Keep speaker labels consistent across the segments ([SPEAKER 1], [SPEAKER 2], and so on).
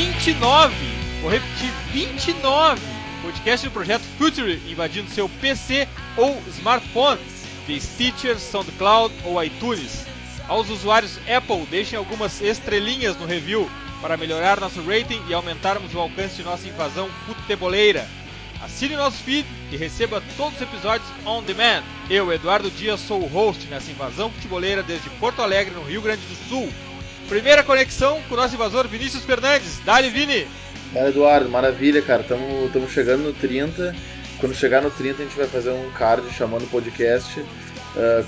[SPEAKER 1] 29. Vou repetir, 29. Podcast do projeto Future invadindo seu PC ou smartphone, de Stitcher, SoundCloud ou iTunes. Aos usuários Apple, deixem algumas estrelinhas no review para melhorar nosso rating e aumentarmos o alcance de nossa invasão futeboleira. Assine nosso feed e receba todos os episódios on demand. Eu, Eduardo Dias, sou o host nessa invasão futeboleira desde Porto Alegre, no Rio Grande do Sul. Primeira conexão com o nosso invasor Vinícius Fernandes. Dali, Vini!
[SPEAKER 2] Fala, Eduardo, maravilha, cara. Estamos chegando no 30. Quando chegar no 30, a gente vai fazer um card chamando o podcast uh,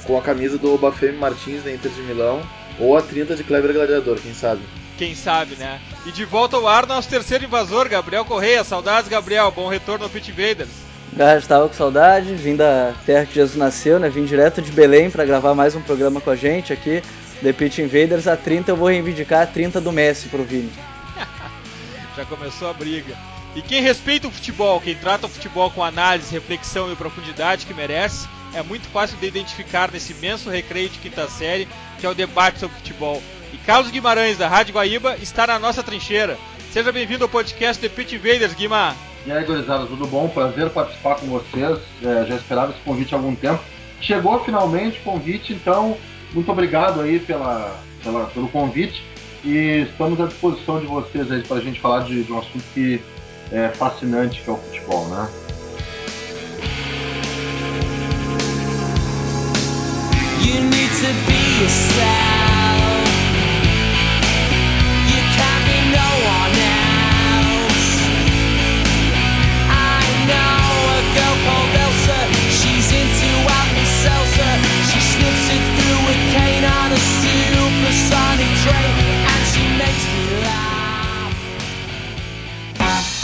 [SPEAKER 2] com a camisa do Obafemi Martins da Inter de Milão ou a 30 de Kleber Gladiador, quem sabe?
[SPEAKER 1] Quem sabe, né? E de volta ao ar, nosso terceiro invasor, Gabriel Correia. Saudades, Gabriel. Bom retorno ao Pit Invaders.
[SPEAKER 3] Já estava com saudade, vim da terra que Jesus nasceu, né? Vim direto de Belém para gravar mais um programa com a gente aqui, The Pit Invaders. A 30 eu vou reivindicar a 30 do Messi pro Vini.
[SPEAKER 1] Já começou a briga. E quem respeita o futebol, quem trata o futebol com análise, reflexão e profundidade que merece, é muito fácil de identificar nesse imenso recreio de quinta série, que é o debate sobre futebol. E Carlos Guimarães, da Rádio Guaíba, está na nossa trincheira. Seja bem-vindo ao podcast The Pit Invaders, Guima.
[SPEAKER 4] E aí, gurizada, tudo bom? Prazer participar com vocês. É, já esperava esse convite há algum tempo. Chegou finalmente o convite, então, muito obrigado aí pela, pela, pelo convite. E estamos à disposição de vocês aí para a gente falar de, de um assunto que é fascinante, que é o futebol, né? You need to be.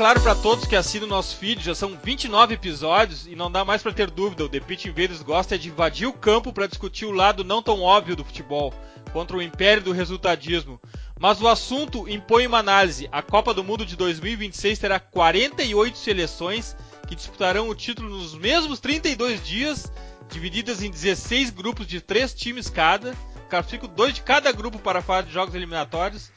[SPEAKER 1] Claro para todos que assinam o nosso feed, já são 29 episódios e não dá mais para ter dúvida. O The Pitch Invaders gosta de invadir o campo para discutir o lado não tão óbvio do futebol, contra o império do resultadismo. Mas o assunto impõe uma análise. A Copa do Mundo de 2026 terá 48 seleções que disputarão o título nos mesmos 32 dias, divididas em 16 grupos de 3 times cada. Classifico dois de cada grupo para a fase de jogos eliminatórios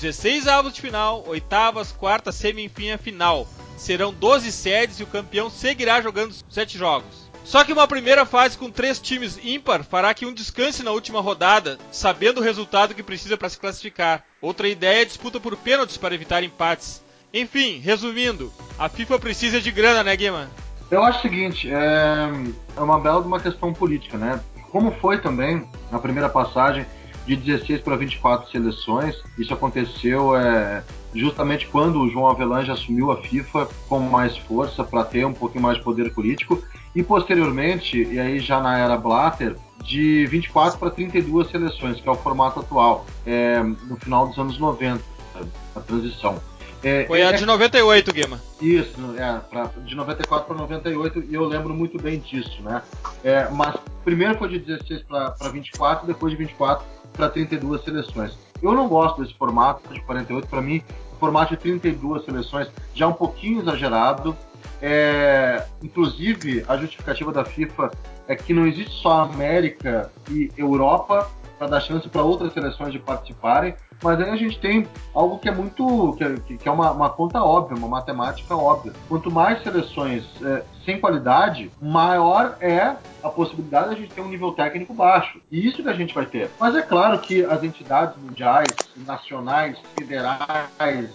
[SPEAKER 1] 16 avos de final, oitavas, quarta, semi enfim a final. Serão 12 sedes e o campeão seguirá jogando 7 jogos. Só que uma primeira fase com três times ímpar fará que um descanse na última rodada, sabendo o resultado que precisa para se classificar. Outra ideia é disputa por pênaltis para evitar empates. Enfim, resumindo, a FIFA precisa de grana, né, Guima?
[SPEAKER 4] Eu acho o seguinte, é, é uma bela uma questão política, né? Como foi também na primeira passagem, de 16 para 24 seleções. Isso aconteceu é, justamente quando o João Avelange assumiu a FIFA com mais força para ter um pouquinho mais de poder político. E posteriormente, e aí já na era Blatter, de 24 para 32 seleções, que é o formato atual, é, no final dos anos 90, a transição.
[SPEAKER 1] É, Foi a é, de 98, Guima.
[SPEAKER 4] Isso, é, pra, de 94 para 98, e eu lembro muito bem disso, né? É, mas primeiro foi de 16 para 24, depois de 24 para 32 seleções. Eu não gosto desse formato de 48, para mim, o formato de 32 seleções já é um pouquinho exagerado. É, inclusive, a justificativa da FIFA é que não existe só América e Europa para dar chance para outras seleções de participarem, mas aí a gente tem algo que é muito. que, que é uma, uma, conta óbvia, uma matemática óbvia. Quanto mais seleções é, sem qualidade, maior é a possibilidade de a gente ter um nível técnico baixo. E isso que a gente vai ter. Mas é claro que as entidades mundiais, nacionais, federais,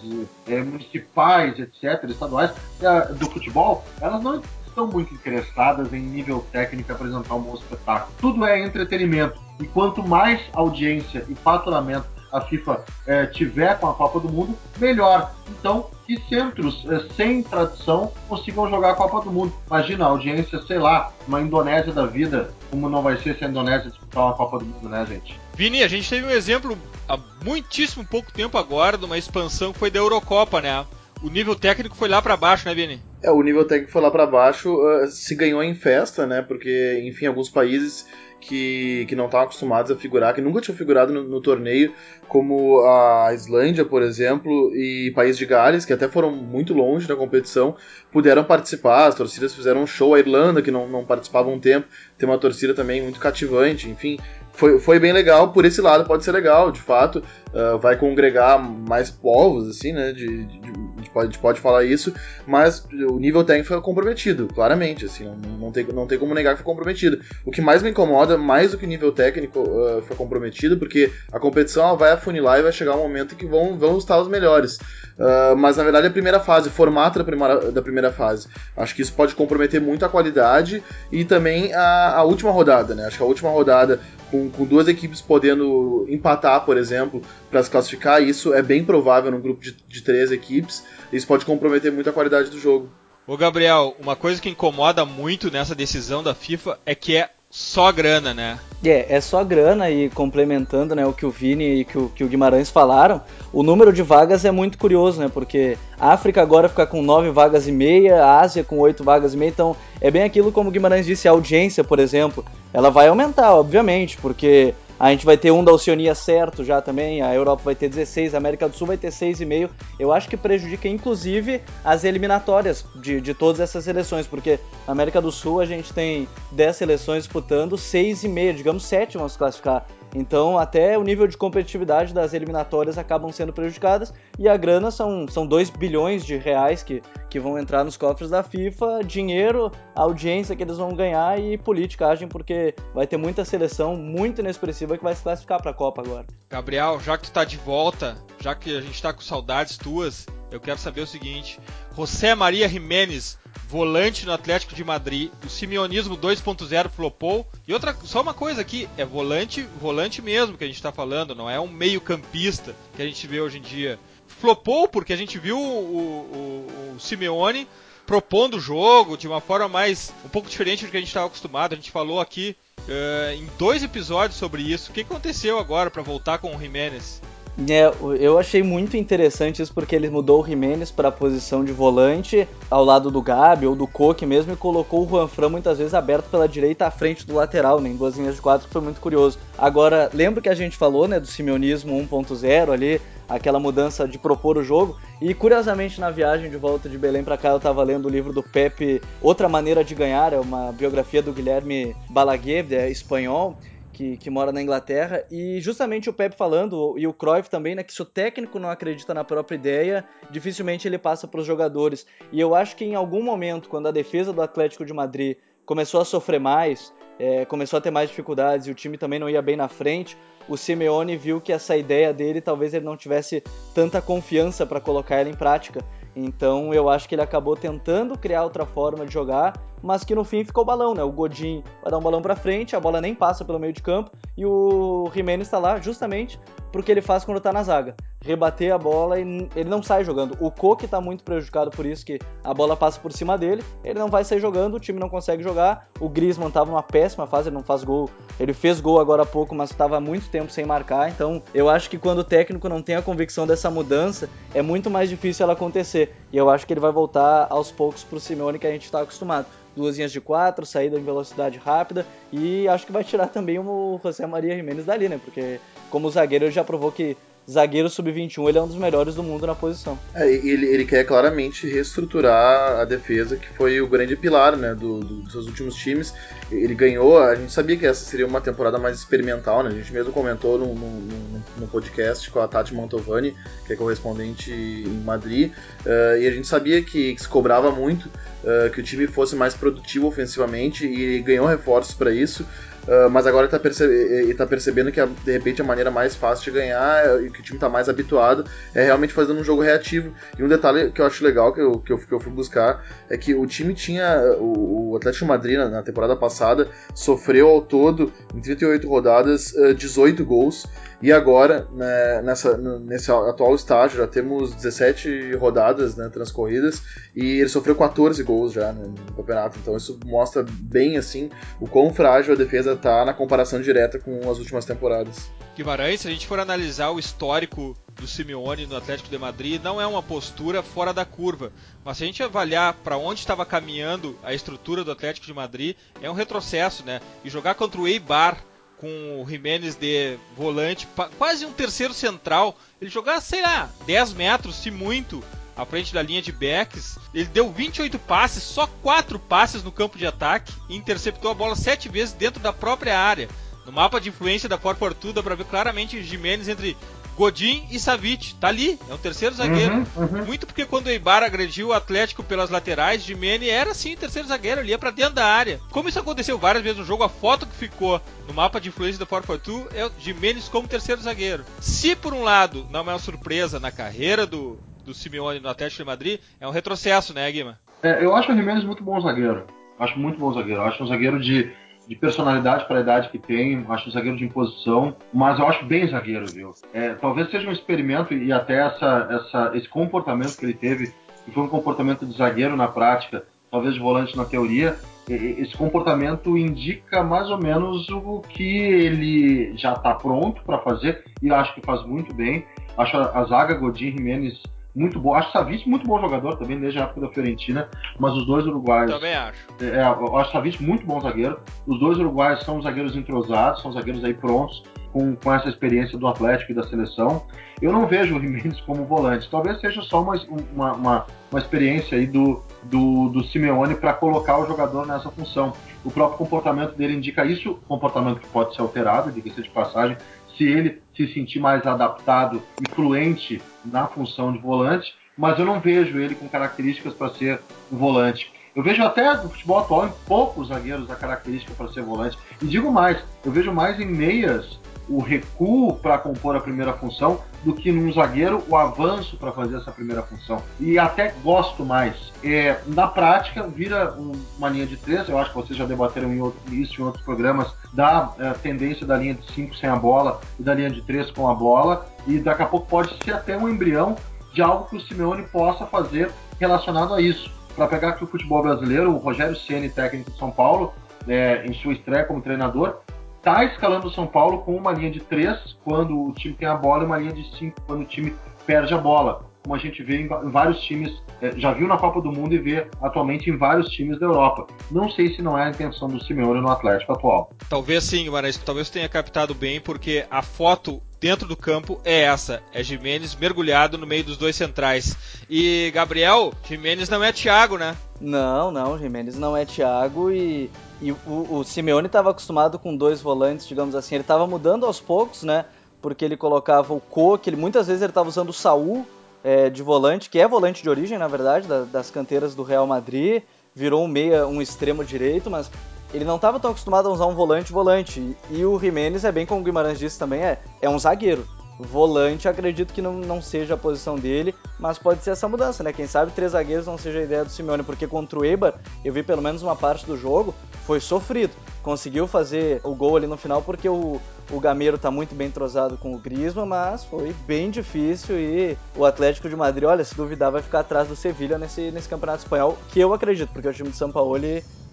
[SPEAKER 4] é, municipais, etc., estaduais, é, do futebol, elas não estão muito interessadas em nível técnico apresentar um bom espetáculo. Tudo é entretenimento. E quanto mais audiência e faturamento a FIFA é, tiver com a Copa do Mundo, melhor. Então, que centros é, sem tradição consigam jogar a Copa do Mundo. Imagina a audiência, sei lá, uma Indonésia da vida, como não vai ser se a Indonésia disputar uma Copa do Mundo, né, gente?
[SPEAKER 1] Vini, a gente teve um exemplo há muitíssimo pouco tempo agora de uma expansão que foi da Eurocopa, né? O nível técnico foi lá para baixo, né, Vini?
[SPEAKER 2] É, o nível técnico foi lá para baixo, uh, se ganhou em festa, né? Porque, enfim, alguns países que, que não estavam acostumados a figurar, que nunca tinham figurado no, no, torneio, como a Islândia, por exemplo, e País de Gales, que até foram muito longe da competição, puderam participar, as torcidas fizeram um show, a Irlanda, que não, não participava um tempo, tem uma torcida também muito cativante, enfim, foi, foi bem legal, por esse lado pode ser legal, de fato, uh, vai congregar mais povos, assim, né, de, de, de pode, a gente pode falar isso, mas o nível técnico foi comprometido, claramente, assim, não, não, tem, não tem como negar que foi comprometido. O que mais me incomoda, mais do que o nível técnico uh, foi comprometido, porque a competição vai afunilar e vai chegar um momento que vão, vão estar os melhores. Uh, mas na verdade a primeira fase, o formato da primeira, da primeira fase. Acho que isso pode comprometer muito a qualidade e também a, a última rodada, né? Acho que a última rodada, com, com duas equipes podendo empatar, por exemplo, para se classificar, isso é bem provável num grupo de, de três equipes. Isso pode comprometer muito a qualidade do jogo.
[SPEAKER 1] Ô Gabriel, uma coisa que incomoda muito nessa decisão da FIFA é que é só grana, né?
[SPEAKER 3] É, é só grana e complementando né, o que o Vini e que o, que o Guimarães falaram, o número de vagas é muito curioso, né? Porque a África agora fica com nove vagas e meia, a Ásia com oito vagas e meia, então é bem aquilo como o Guimarães disse, a audiência, por exemplo, ela vai aumentar, obviamente, porque a gente vai ter um da Oceania certo já também, a Europa vai ter 16, a América do Sul vai ter 6,5. Eu acho que prejudica inclusive as eliminatórias de, de todas essas seleções, porque na América do Sul a gente tem 10 seleções disputando 6,5, digamos 7 vão se classificar. Então, até o nível de competitividade das eliminatórias acabam sendo prejudicadas e a grana são, são 2 bilhões de reais que, que vão entrar nos cofres da FIFA, dinheiro, audiência que eles vão ganhar e politicagem, porque vai ter muita seleção muito inexpressiva que vai se classificar para a Copa agora.
[SPEAKER 1] Gabriel, já que tu tá de volta, já que a gente tá com saudades tuas, eu quero saber o seguinte: José Maria Jiménez volante no Atlético de Madrid. O simeonismo 2.0 flopou. E outra, só uma coisa aqui, é volante, volante mesmo que a gente está falando, não é um meio-campista que a gente vê hoje em dia. Flopou porque a gente viu o, o, o Simeone propondo o jogo de uma forma mais um pouco diferente do que a gente estava acostumado. A gente falou aqui uh, em dois episódios sobre isso. O que aconteceu agora para voltar com o Jiménez?
[SPEAKER 3] É, eu achei muito interessante isso porque ele mudou o Jimenez para a posição de volante ao lado do Gabi ou do Coque mesmo e colocou o Juan Fran muitas vezes aberto pela direita à frente do lateral, né, em duas linhas de quatro, que foi muito curioso. Agora, lembra que a gente falou né, do simeonismo 1.0 ali, aquela mudança de propor o jogo. E curiosamente, na viagem de volta de Belém para cá, eu estava lendo o livro do Pepe, Outra Maneira de Ganhar, é uma biografia do Guilherme Balaguer, é espanhol que, que, mora na Inglaterra, e justamente o Pep falando, e o Cruyff também, né, que se o técnico não acredita na própria ideia, dificilmente ele passa para os jogadores. E eu acho que em algum momento, quando a defesa do Atlético de Madrid começou a sofrer mais, é, começou a ter mais dificuldades e o time também não ia bem na frente, o Simeone viu que essa ideia dele talvez ele não tivesse tanta confiança para colocar ela em prática. Então eu acho que ele acabou tentando criar outra forma de jogar, mas que no fim ficou balão, né? O Godin vai dar um balão para frente, a bola nem passa pelo meio de campo e o Jimenez está lá justamente porque ele faz quando tá na zaga. Rebater a bola e ele não sai jogando. O Koke tá muito prejudicado por isso, que a bola passa por cima dele, ele não vai sair jogando, o time não consegue jogar. O Griezmann tava numa péssima fase, ele não faz gol. Ele fez gol agora há pouco, mas estava muito tempo sem marcar. Então, eu acho que quando o técnico não tem a convicção dessa mudança, é muito mais difícil ela acontecer. E eu acho que ele vai voltar aos poucos pro Simeone que a gente está acostumado duas linhas de quatro, saída em velocidade rápida e acho que vai tirar também o José Maria Jimenez dali, né? Porque como zagueiro ele já provou que zagueiro sub-21 ele é um dos melhores do mundo na posição.
[SPEAKER 2] É, ele, ele quer claramente reestruturar a defesa, que foi o grande pilar né, do, do, dos seus últimos times. Ele ganhou, a gente sabia que essa seria uma temporada mais experimental, né? A gente mesmo comentou no, no, no podcast com a Tati Mantovani, que é correspondente em Madrid, uh, e a gente sabia que, que se cobrava muito uh, que o time fosse mais produtivo ofensivamente e ganhou reforços para isso. Uh, mas agora ele está percebe tá percebendo que de repente a maneira mais fácil de ganhar e que o time está mais habituado é realmente fazendo um jogo reativo. E um detalhe que eu acho legal que eu, que eu, que eu fui buscar é que o time tinha. O, o Atlético Madrid na, na, temporada passada sofreu ao todo, em 38 rodadas, uh, 18 gols. E agora, né, nessa, nesse atual estágio, já temos 17 rodadas né, transcorridas e ele sofreu 14 gols já né, no campeonato. Então isso mostra bem assim o quão frágil a defesa está na comparação direta com as últimas temporadas.
[SPEAKER 1] Guimarães, se a gente for analisar o histórico do Simeone no Atlético de Madrid não é uma postura fora da curva, mas se a gente avaliar para onde estava caminhando a estrutura do Atlético de Madrid, é um retrocesso, né? E jogar contra o Eibar com o Jiménez de volante, quase um terceiro central, ele jogar, sei lá, 10 metros, se muito, à frente da linha de backs. Ele deu 28 passes, só 4 passes no campo de ataque e interceptou a bola 7 vezes dentro da própria área. No mapa de influência da 4x4 dá pra ver claramente Jimenez entre Godin e Savic. Tá ali, é o terceiro zagueiro. Uhum, uhum. Muito porque quando o Eibar agrediu o Atlético pelas laterais, Jimenez era sim o terceiro zagueiro, ele ia pra dentro da área. Como isso aconteceu várias vezes no jogo, a foto que ficou no mapa de influência da 4x4 é o Jimenez como terceiro zagueiro. Se por um lado não é uma surpresa na carreira do, do Simeone no Atlético de Madrid, é um retrocesso, né, Guima?
[SPEAKER 4] É, eu acho o Jimenez muito bom zagueiro. Acho muito bom zagueiro. Acho um zagueiro de de personalidade para a idade que tem, acho um zagueiro de imposição, mas eu acho bem zagueiro, viu? É, talvez seja um experimento e até essa, essa, esse comportamento que ele teve, que foi um comportamento de zagueiro na prática, talvez de volante na teoria, esse comportamento indica mais ou menos o que ele já está pronto para fazer e acho que faz muito bem. Acho a, a zaga Godin Jimenez muito bom. Acho o Savic muito bom jogador também, desde a época da Fiorentina, mas os dois uruguaios.
[SPEAKER 1] Também acho.
[SPEAKER 4] É, eu acho o Savic muito bom zagueiro. Os dois uruguaios são zagueiros entrosados, são zagueiros aí prontos, com, com essa experiência do Atlético e da seleção. Eu não vejo o Jimenez como volante. Talvez seja só uma, uma, uma, uma experiência aí do, do, do Simeone para colocar o jogador nessa função. O próprio comportamento dele indica isso, comportamento que pode ser alterado, diga-se de passagem, se ele se sentir mais adaptado e fluente na função de volante, mas eu não vejo ele com características para ser um volante. Eu vejo até no futebol atual em poucos zagueiros a característica para ser volante. E digo mais, eu vejo mais em meias o recuo para compor a primeira função do que num zagueiro o avanço para fazer essa primeira função. E até gosto mais. É, na prática, vira uma linha de três, eu acho que vocês já debateram em outro, isso em outros programas, da é, tendência da linha de cinco sem a bola e da linha de três com a bola, e daqui a pouco pode ser até um embrião de algo que o Simeone possa fazer relacionado a isso. Para pegar aqui o futebol brasileiro, o Rogério Ceni, técnico de São Paulo, é, em sua estreia como treinador, está escalando o São Paulo com uma linha de três quando o time tem a bola e uma linha de cinco quando o time perde a bola. Como a gente vê em vários times, é, já viu na Copa do Mundo e vê atualmente em vários times da Europa. Não sei se não é a intenção do Simeone no Atlético atual.
[SPEAKER 1] Talvez sim, mas talvez tenha captado bem, porque a foto dentro do campo é essa: é Jimenez mergulhado no meio dos dois centrais. E Gabriel, Jimenez não é Thiago, né?
[SPEAKER 3] Não, não, Jimenez não é Thiago e e o, o Simeone estava acostumado com dois volantes, digamos assim. Ele estava mudando aos poucos, né? Porque ele colocava o Coque, ele, muitas vezes ele estava usando o Saul é, de volante, que é volante de origem, na verdade, da, das canteiras do Real Madrid. Virou um meia, um extremo direito, mas ele não estava tão acostumado a usar um volante volante. E o Jimenez é bem como o Guimarães disse também, é, é um zagueiro. Volante, acredito que não, não seja a posição dele, mas pode ser essa mudança, né? Quem sabe três zagueiros não seja a ideia do Simeone, porque contra o Eibar, eu vi pelo menos uma parte do jogo, foi sofrido. Conseguiu fazer o gol ali no final porque o, o Gameiro tá muito bem entrosado com o Griezmann, mas foi bem difícil e o Atlético de Madrid, olha, se duvidar, vai ficar atrás do Sevilha nesse, nesse campeonato espanhol, que eu acredito, porque o time de São Paulo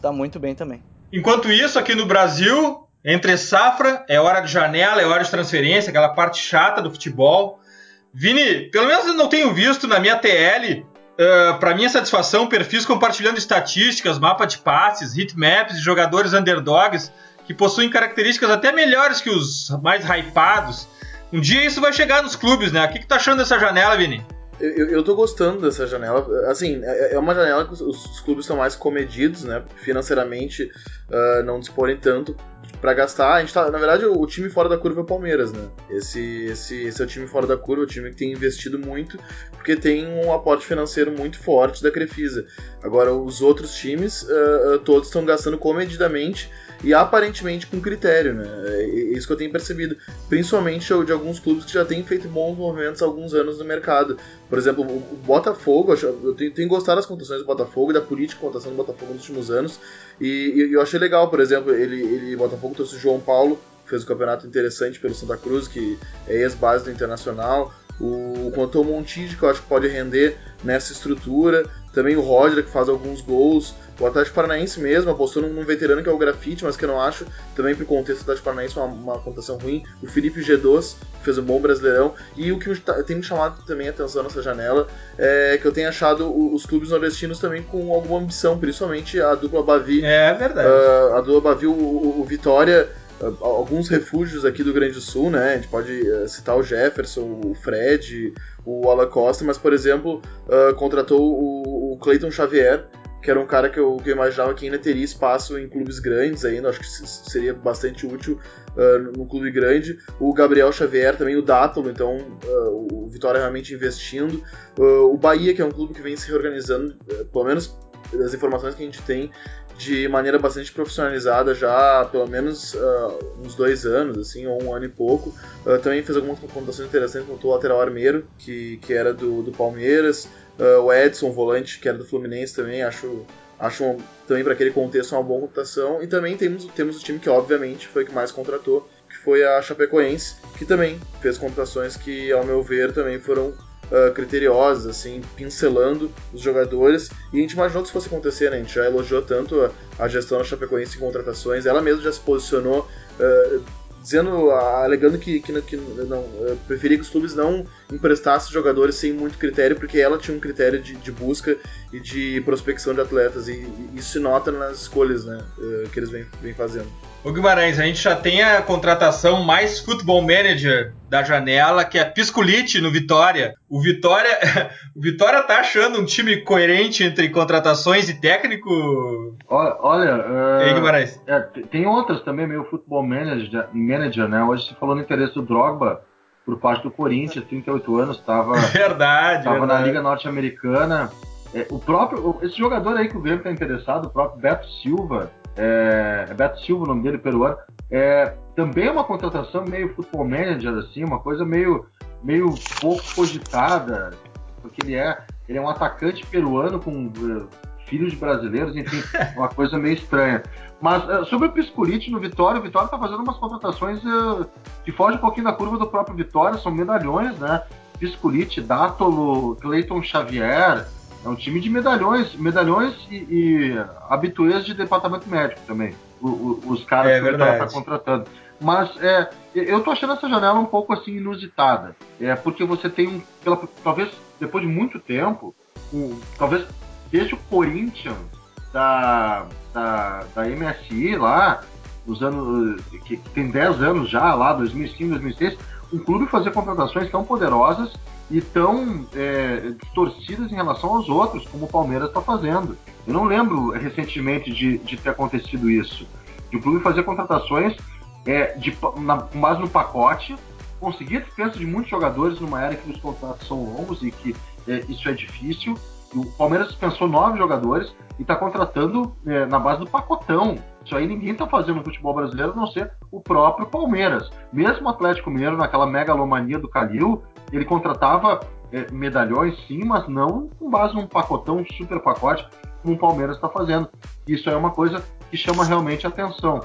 [SPEAKER 3] tá muito bem também.
[SPEAKER 1] Enquanto isso, aqui no Brasil, entre safra, é hora de janela, é hora de transferência, aquela parte chata do futebol. Vini, pelo menos eu não tenho visto na minha TL, uh, ah, para minha satisfação, perfis compartilhando estatísticas, mapa de passes, hitmaps de jogadores underdogs que possuem características até melhores que os mais hypados. Um dia isso vai chegar nos clubes, né? O que, que tá achando dessa janela, Vini?
[SPEAKER 2] Eu, eu tô gostando dessa janela. Assim, é, é uma janela que os, os clubes são mais comedidos, né? Financeiramente uh, não disporem tanto para gastar. A gente tá, na verdade, o, time fora da curva é o Palmeiras, né? Esse, esse, esse é o time fora da curva, o time que tem investido muito, porque tem um aporte financeiro muito forte da Crefisa. Agora, os outros times, uh, todos estão gastando comedidamente e aparentemente com critério, né? É isso que eu tenho percebido, principalmente de alguns clubes que já têm feito bons movimentos há alguns anos no mercado. Por exemplo, o Botafogo, eu tenho, gostado das contações do Botafogo e da política de contação do Botafogo nos últimos anos, e, eu achei legal, por exemplo, ele, ele Botafogo trouxe o João Paulo, fez um campeonato interessante pelo Santa Cruz, que é ex-base do Internacional. O Quanto Montijo, que eu acho que pode render nessa estrutura. Também o Roger, que faz alguns gols, o Atlético Paranaense mesmo apostou num, veterano que é o Grafite, mas que eu não acho, também pro contexto do Atlético Paranaense, uma, uma contação ruim. O Felipe G2, que fez um bom brasileirão. E o que tem me chamado também a atenção nessa janela é que eu tenho achado os clubes nordestinos também com alguma ambição, principalmente a dupla Bavi.
[SPEAKER 1] É verdade. Uh,
[SPEAKER 2] a dupla Bavi, o, o, Vitória alguns refúgios aqui do Grande Sul, né? A gente pode uh, citar o Jefferson, o Fred, o Alan Costa, mas, por exemplo, uh, contratou o, o Clayton Xavier, que era um cara que eu, que eu, imaginava que ainda teria espaço em clubes grandes ainda, acho que seria bastante útil uh, no clube grande. O Gabriel Xavier, também o Dátolo, então uh, o Vitória realmente investindo. Uh, o Bahia, que é um clube que vem se reorganizando, pelo menos das informações que a gente tem, de maneira bastante profissionalizada já há pelo menos uns dois anos, assim, ou um ano e pouco. também fez algumas contratações interessantes, como o lateral armeiro, que, que era do, do Palmeiras. Uh, o Edson, volante, que era do Fluminense também, acho, acho também para aquele contexto uma boa contratação. E também temos, temos o time que, obviamente, foi o que mais contratou, que foi a Chapecoense, que também fez contratações que, ao meu ver, também foram uh, criteriosas, assim, pincelando os jogadores. E a gente imaginou que isso fosse acontecer, né? A gente já elogiou tanto a, a gestão da Chapecoense em contratações, ela mesma já se posicionou. Uh, dizendo, alegando que, que, que não, preferia que os clubes não emprestassem jogadores sem muito critério, porque ela tinha um critério de, de busca e de prospecção de atletas, e, e isso se nota nas escolhas né, eh, que eles vêm, vêm fazendo.
[SPEAKER 1] O Guimarães, a gente já tem a contratação mais futebol manager da janela, que é Piscolite no Vitória. O Vitória, o Vitória tá achando um time coerente entre contratações e técnico?
[SPEAKER 4] Olha,
[SPEAKER 1] uh, e Guimarães?
[SPEAKER 4] É, tem outras também, meio futebol manager, manager, né? Hoje se falou no interesse do Drogba por parte do Corinthians, 38 anos, estava
[SPEAKER 1] verdade,
[SPEAKER 4] tava
[SPEAKER 1] verdade.
[SPEAKER 4] na Liga Norte-Americana. É, o próprio, esse jogador aí que o Grêmio está interessado, o próprio Beto Silva, é, é, Beto Silva o nome dele, peruano, é, também é uma contratação meio futebol manager, assim, uma coisa meio, meio pouco cogitada, porque ele é, ele é um atacante peruano com uh, filhos de brasileiros, enfim, uma coisa meio estranha. Mas uh, sobre o Pisculite no Vitória, o Vitória está fazendo umas contratações uh, que fogem um pouquinho da curva do próprio Vitória, são medalhões, né? Pisculite, Dátolo, Cleiton Xavier, é um time de medalhões, medalhões e, e habituês de departamento médico também. O, o, os caras
[SPEAKER 1] é,
[SPEAKER 4] que ele está contratando. Mas é, eu tô achando essa janela um pouco assim inusitada. É porque você tem um. Pela, talvez depois de muito tempo, um, talvez desde o Corinthians da, da, da MSI lá, nos anos. que, tem 10 anos já, lá, 2005, 2006, um clube fazer contratações tão poderosas e tão é, distorcidas em relação aos outros, como o Palmeiras está fazendo. Eu não lembro recentemente de, de ter acontecido isso. De o clube fazer contratações é, de, na, com base no pacote, conseguir a dispensa de muitos jogadores numa era que os contratos são longos e que é, isso é difícil. O Palmeiras dispensou nove jogadores e está contratando é, na base do pacotão. Isso aí ninguém está fazendo no futebol brasileiro a não ser o próprio Palmeiras. Mesmo o Atlético Mineiro, naquela megalomania do Calil, ele contratava é, medalhões, sim, mas não com base num pacotão, um super pacote, como o Palmeiras está fazendo. Isso é uma coisa que chama realmente atenção.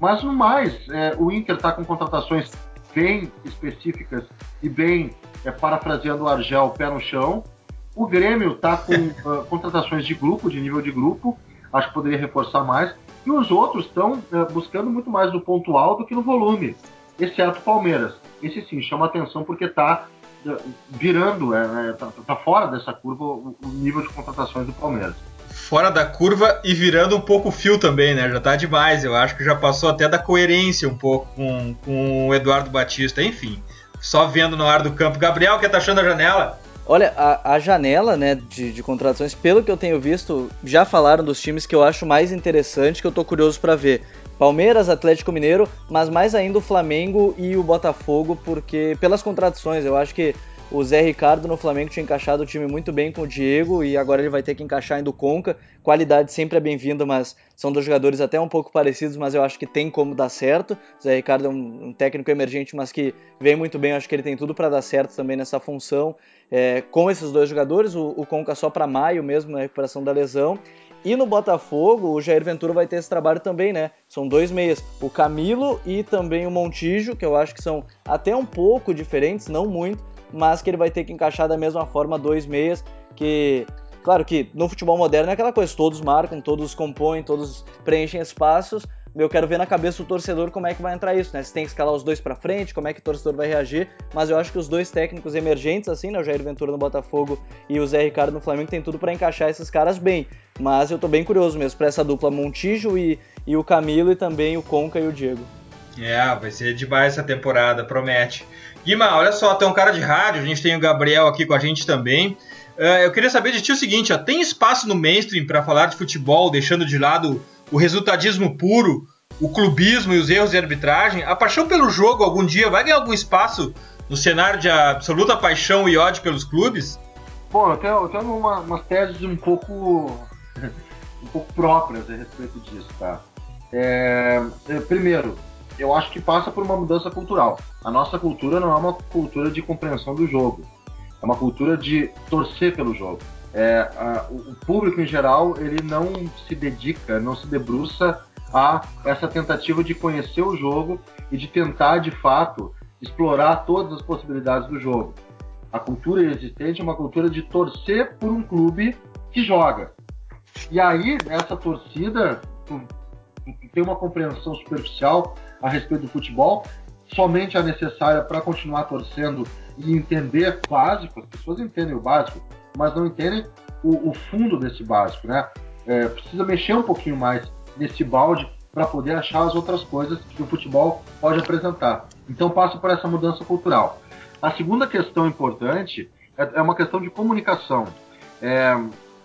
[SPEAKER 4] Mas no mais, é, o Inter está com contratações bem específicas e bem, é, parafraseando o Argel, pé no chão. O Grêmio está com uh, contratações de grupo, de nível de grupo, acho que poderia reforçar mais. E os outros estão uh, buscando muito mais no ponto alto do que no volume, exceto o Palmeiras. Esse sim chama atenção porque está virando, é, é, tá, tá, fora dessa curva o, o, nível de contratações do Palmeiras.
[SPEAKER 1] Fora da curva e virando um pouco o fio também, né? Já tá demais. Eu acho que já passou até da coerência um pouco com, com o Eduardo Batista. Enfim, só vendo no ar do campo. Gabriel, o que tá achando da janela?
[SPEAKER 3] Olha, a, a janela né, de, de, contratações, pelo que eu tenho visto, já falaram dos times que eu acho mais interessante, que eu tô curioso para ver. Palmeiras, Atlético Mineiro, mas mais ainda o Flamengo e o Botafogo, porque pelas contradições, eu acho que o Zé Ricardo no Flamengo tinha encaixado o time muito bem com o Diego e agora ele vai ter que encaixar ainda o Conca. Qualidade sempre é bem-vinda, mas são dois jogadores até um pouco parecidos, mas eu acho que tem como dar certo. O Zé Ricardo é um, um técnico emergente, mas que vem muito bem. Eu acho que ele tem tudo para dar certo também nessa função. É, com esses dois jogadores, o, o Conca só para maio mesmo, na recuperação da lesão. E no Botafogo, o Jair Ventura vai ter esse trabalho também, né? São dois meias, o Camilo e também o Montijo, que eu acho que são até um pouco diferentes, não muito, mas que ele vai ter que encaixar da mesma forma dois meias, que Claro que no futebol moderno é aquela coisa, todos marcam, todos compõem, todos preenchem espaços. Eu quero ver na cabeça do torcedor como é que vai entrar isso, né? Se tem que escalar os dois para frente, como é que o torcedor vai reagir. Mas eu acho que os dois técnicos emergentes, assim, né? O Jair Ventura no Botafogo e o Zé Ricardo no Flamengo, tem tudo para encaixar esses caras bem. Mas eu tô bem curioso mesmo para essa dupla Montijo e, e o Camilo e também o Conca e o Diego.
[SPEAKER 1] É, vai ser demais essa temporada, promete. Guima, olha só, tem um cara de rádio, a gente tem o Gabriel aqui com a gente também. Uh, eu queria saber de ti o seguinte: ó, tem espaço no mainstream para falar de futebol, deixando de lado o resultadismo puro, o clubismo e os erros de arbitragem? A paixão pelo jogo algum dia vai ganhar algum espaço no cenário de absoluta paixão e ódio pelos clubes?
[SPEAKER 4] Bom, eu tenho, eu tenho uma, umas teses um pouco, um pouco próprias a respeito disso, tá? É, é, primeiro, eu acho que passa por uma mudança cultural. A nossa cultura não é uma cultura de compreensão do jogo é uma cultura de torcer pelo jogo. É, a, o público em geral ele não se dedica, não se debruça a essa tentativa de conhecer o jogo e de tentar de fato explorar todas as possibilidades do jogo. A cultura existente é uma cultura de torcer por um clube que joga. E aí, essa torcida tem uma compreensão superficial a respeito do futebol, somente a necessária para continuar torcendo e entender básico, as pessoas entendem o básico, mas não entendem o, o fundo desse básico, né? É, precisa mexer um pouquinho mais nesse balde para poder achar as outras coisas que o futebol pode apresentar. Então passa por essa mudança cultural. A segunda questão importante é, é uma questão de comunicação. É,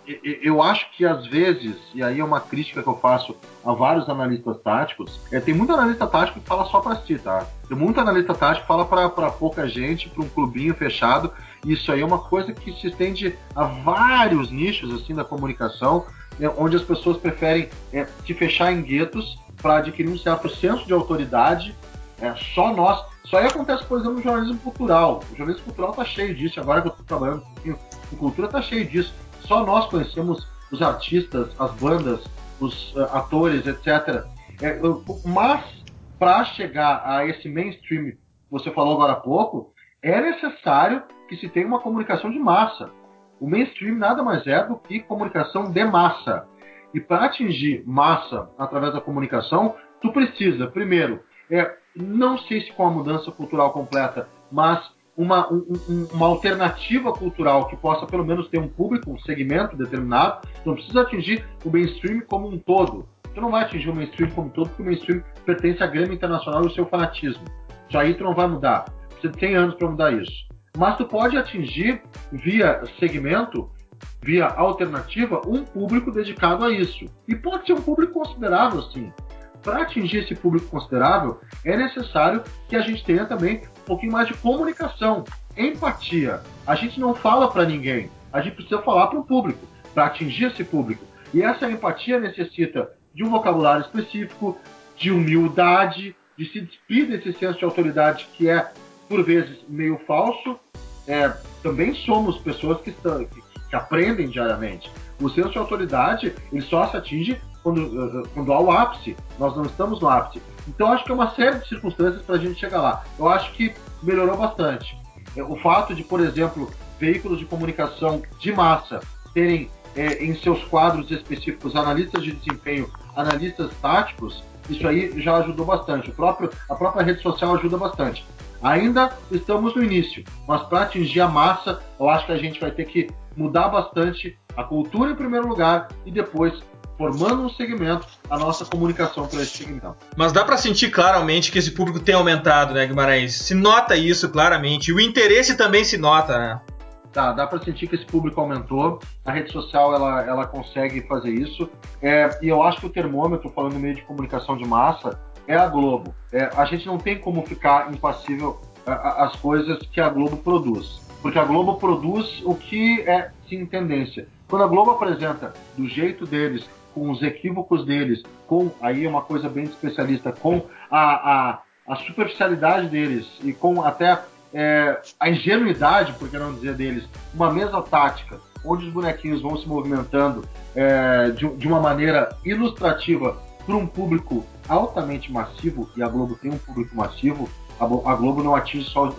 [SPEAKER 4] eu acho que às vezes, e aí é uma crítica que eu faço a vários analistas táticos, é, tem muito analista tático que fala só para si, tá? Tem muito analista tático que fala para pouca gente, para um clubinho fechado. Isso aí é uma coisa que se estende a vários nichos assim da comunicação, né, onde as pessoas preferem é, se fechar em guetos para adquirir um certo senso de autoridade. É, só nós. Isso aí acontece, por exemplo, no jornalismo cultural. O jornalismo cultural está cheio disso. Agora que eu estou trabalhando um pouquinho com cultura, está cheio disso só nós conhecemos os artistas, as bandas, os uh, atores, etc. É, mas para chegar a esse mainstream que você falou agora há pouco, é necessário que se tenha uma comunicação de massa. O mainstream nada mais é do que comunicação de massa. E para atingir massa através da comunicação, tu precisa, primeiro, é, não sei se com a mudança cultural completa, mas uma, um, uma alternativa cultural que possa pelo menos ter um público, um segmento determinado, não precisa atingir o mainstream como um todo. Tu não vai atingir o mainstream como um todo, porque o mainstream pertence à grama internacional e ao seu fanatismo. Isso aí tu não vai mudar. De 100 anos para mudar isso. Mas tu pode atingir, via segmento, via alternativa, um público dedicado a isso. E pode ser um público considerável, sim. Para atingir esse público considerável, é necessário que a gente tenha também um pouquinho mais de comunicação, empatia. A gente não fala para ninguém, a gente precisa falar para o público, para atingir esse público. E essa empatia necessita de um vocabulário específico, de humildade, de se despir desse senso de autoridade que é, por vezes, meio falso. É, também somos pessoas que, estão, que, que aprendem diariamente. O senso de autoridade ele só se atinge quando, eh, quando há o ápice. Nós não estamos no ápice. Então acho que é uma série de circunstâncias para a gente chegar lá. Eu acho que melhorou bastante. É, o fato de, por exemplo, veículos de comunicação de massa terem é, em seus quadros específicos analistas de desempenho, analistas táticos, isso aí já ajudou bastante. Próprio, a própria rede social ajuda bastante. Ainda estamos no início, mas para atingir a massa, eu acho que a gente vai ter que mudar bastante a cultura em primeiro lugar e depois formando um segmento, a nossa comunicação para esse segmento.
[SPEAKER 1] Mas dá para sentir claramente que esse público tem aumentado, né, Guimarães? Se nota isso claramente. E o interesse também se nota, né?
[SPEAKER 4] Tá, dá para sentir que esse público aumentou. A rede social ela, ela consegue fazer isso. É, e eu acho que o termômetro, falando meio de comunicação de massa, é a Globo. É, a gente não tem como ficar impassível às coisas que a Globo produz. Porque a Globo produz o que é sim tendência. Quando a Globo apresenta do jeito deles, com os equívocos deles, com aí é uma coisa bem especialista, com a, a, a superficialidade deles e com até é, a ingenuidade, por que não dizer deles, uma mesa tática, onde os bonequinhos vão se movimentando é, de, de uma maneira ilustrativa para um público altamente massivo, e a Globo tem um público massivo, a Globo não atinge só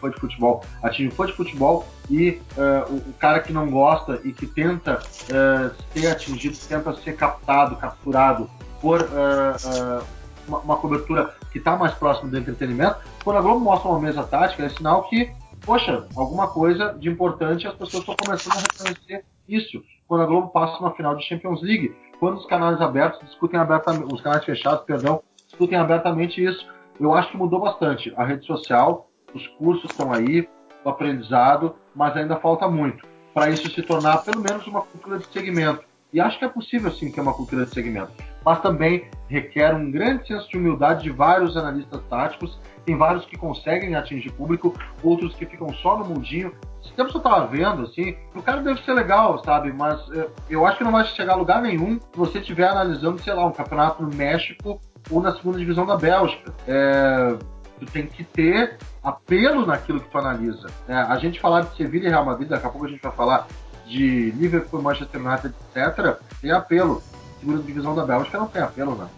[SPEAKER 4] fã de futebol atinge o fã de futebol e uh, o, cara que não gosta e que tenta uh, ser atingido, tenta ser captado, capturado por uh, uma, uma, cobertura que está mais próxima do entretenimento. Quando a Globo mostra uma mesa tática, é sinal que, poxa, alguma coisa de importante as pessoas estão começando a reconhecer isso. Quando a Globo passa uma final de Champions League, quando os canais abertos discutem abertamente, os canais fechados, perdão, discutem abertamente isso. Eu acho que mudou bastante. A rede social, os cursos estão aí, o aprendizado, mas ainda falta muito para isso se tornar pelo menos uma cultura de segmento. E acho que é possível sim ter uma cultura de segmento. Mas também requer um grande senso de humildade de vários analistas táticos. Tem vários que conseguem atingir público, outros que ficam só no mundinho. Esse tempo eu estava vendo, assim, o cara deve ser legal, sabe? Mas eh, eu acho que não vai chegar a lugar nenhum se você estiver analisando, sei lá, um campeonato no México ou na segunda divisão da Bélgica. É, tu tem que ter apelo naquilo que tu analisa. É, a gente falar de Sevilha e Real Madrid, daqui a pouco a gente vai falar de Liverpool, Manchester United, etc., tem apelo. Segunda divisão da Bélgica não tem apelo, não.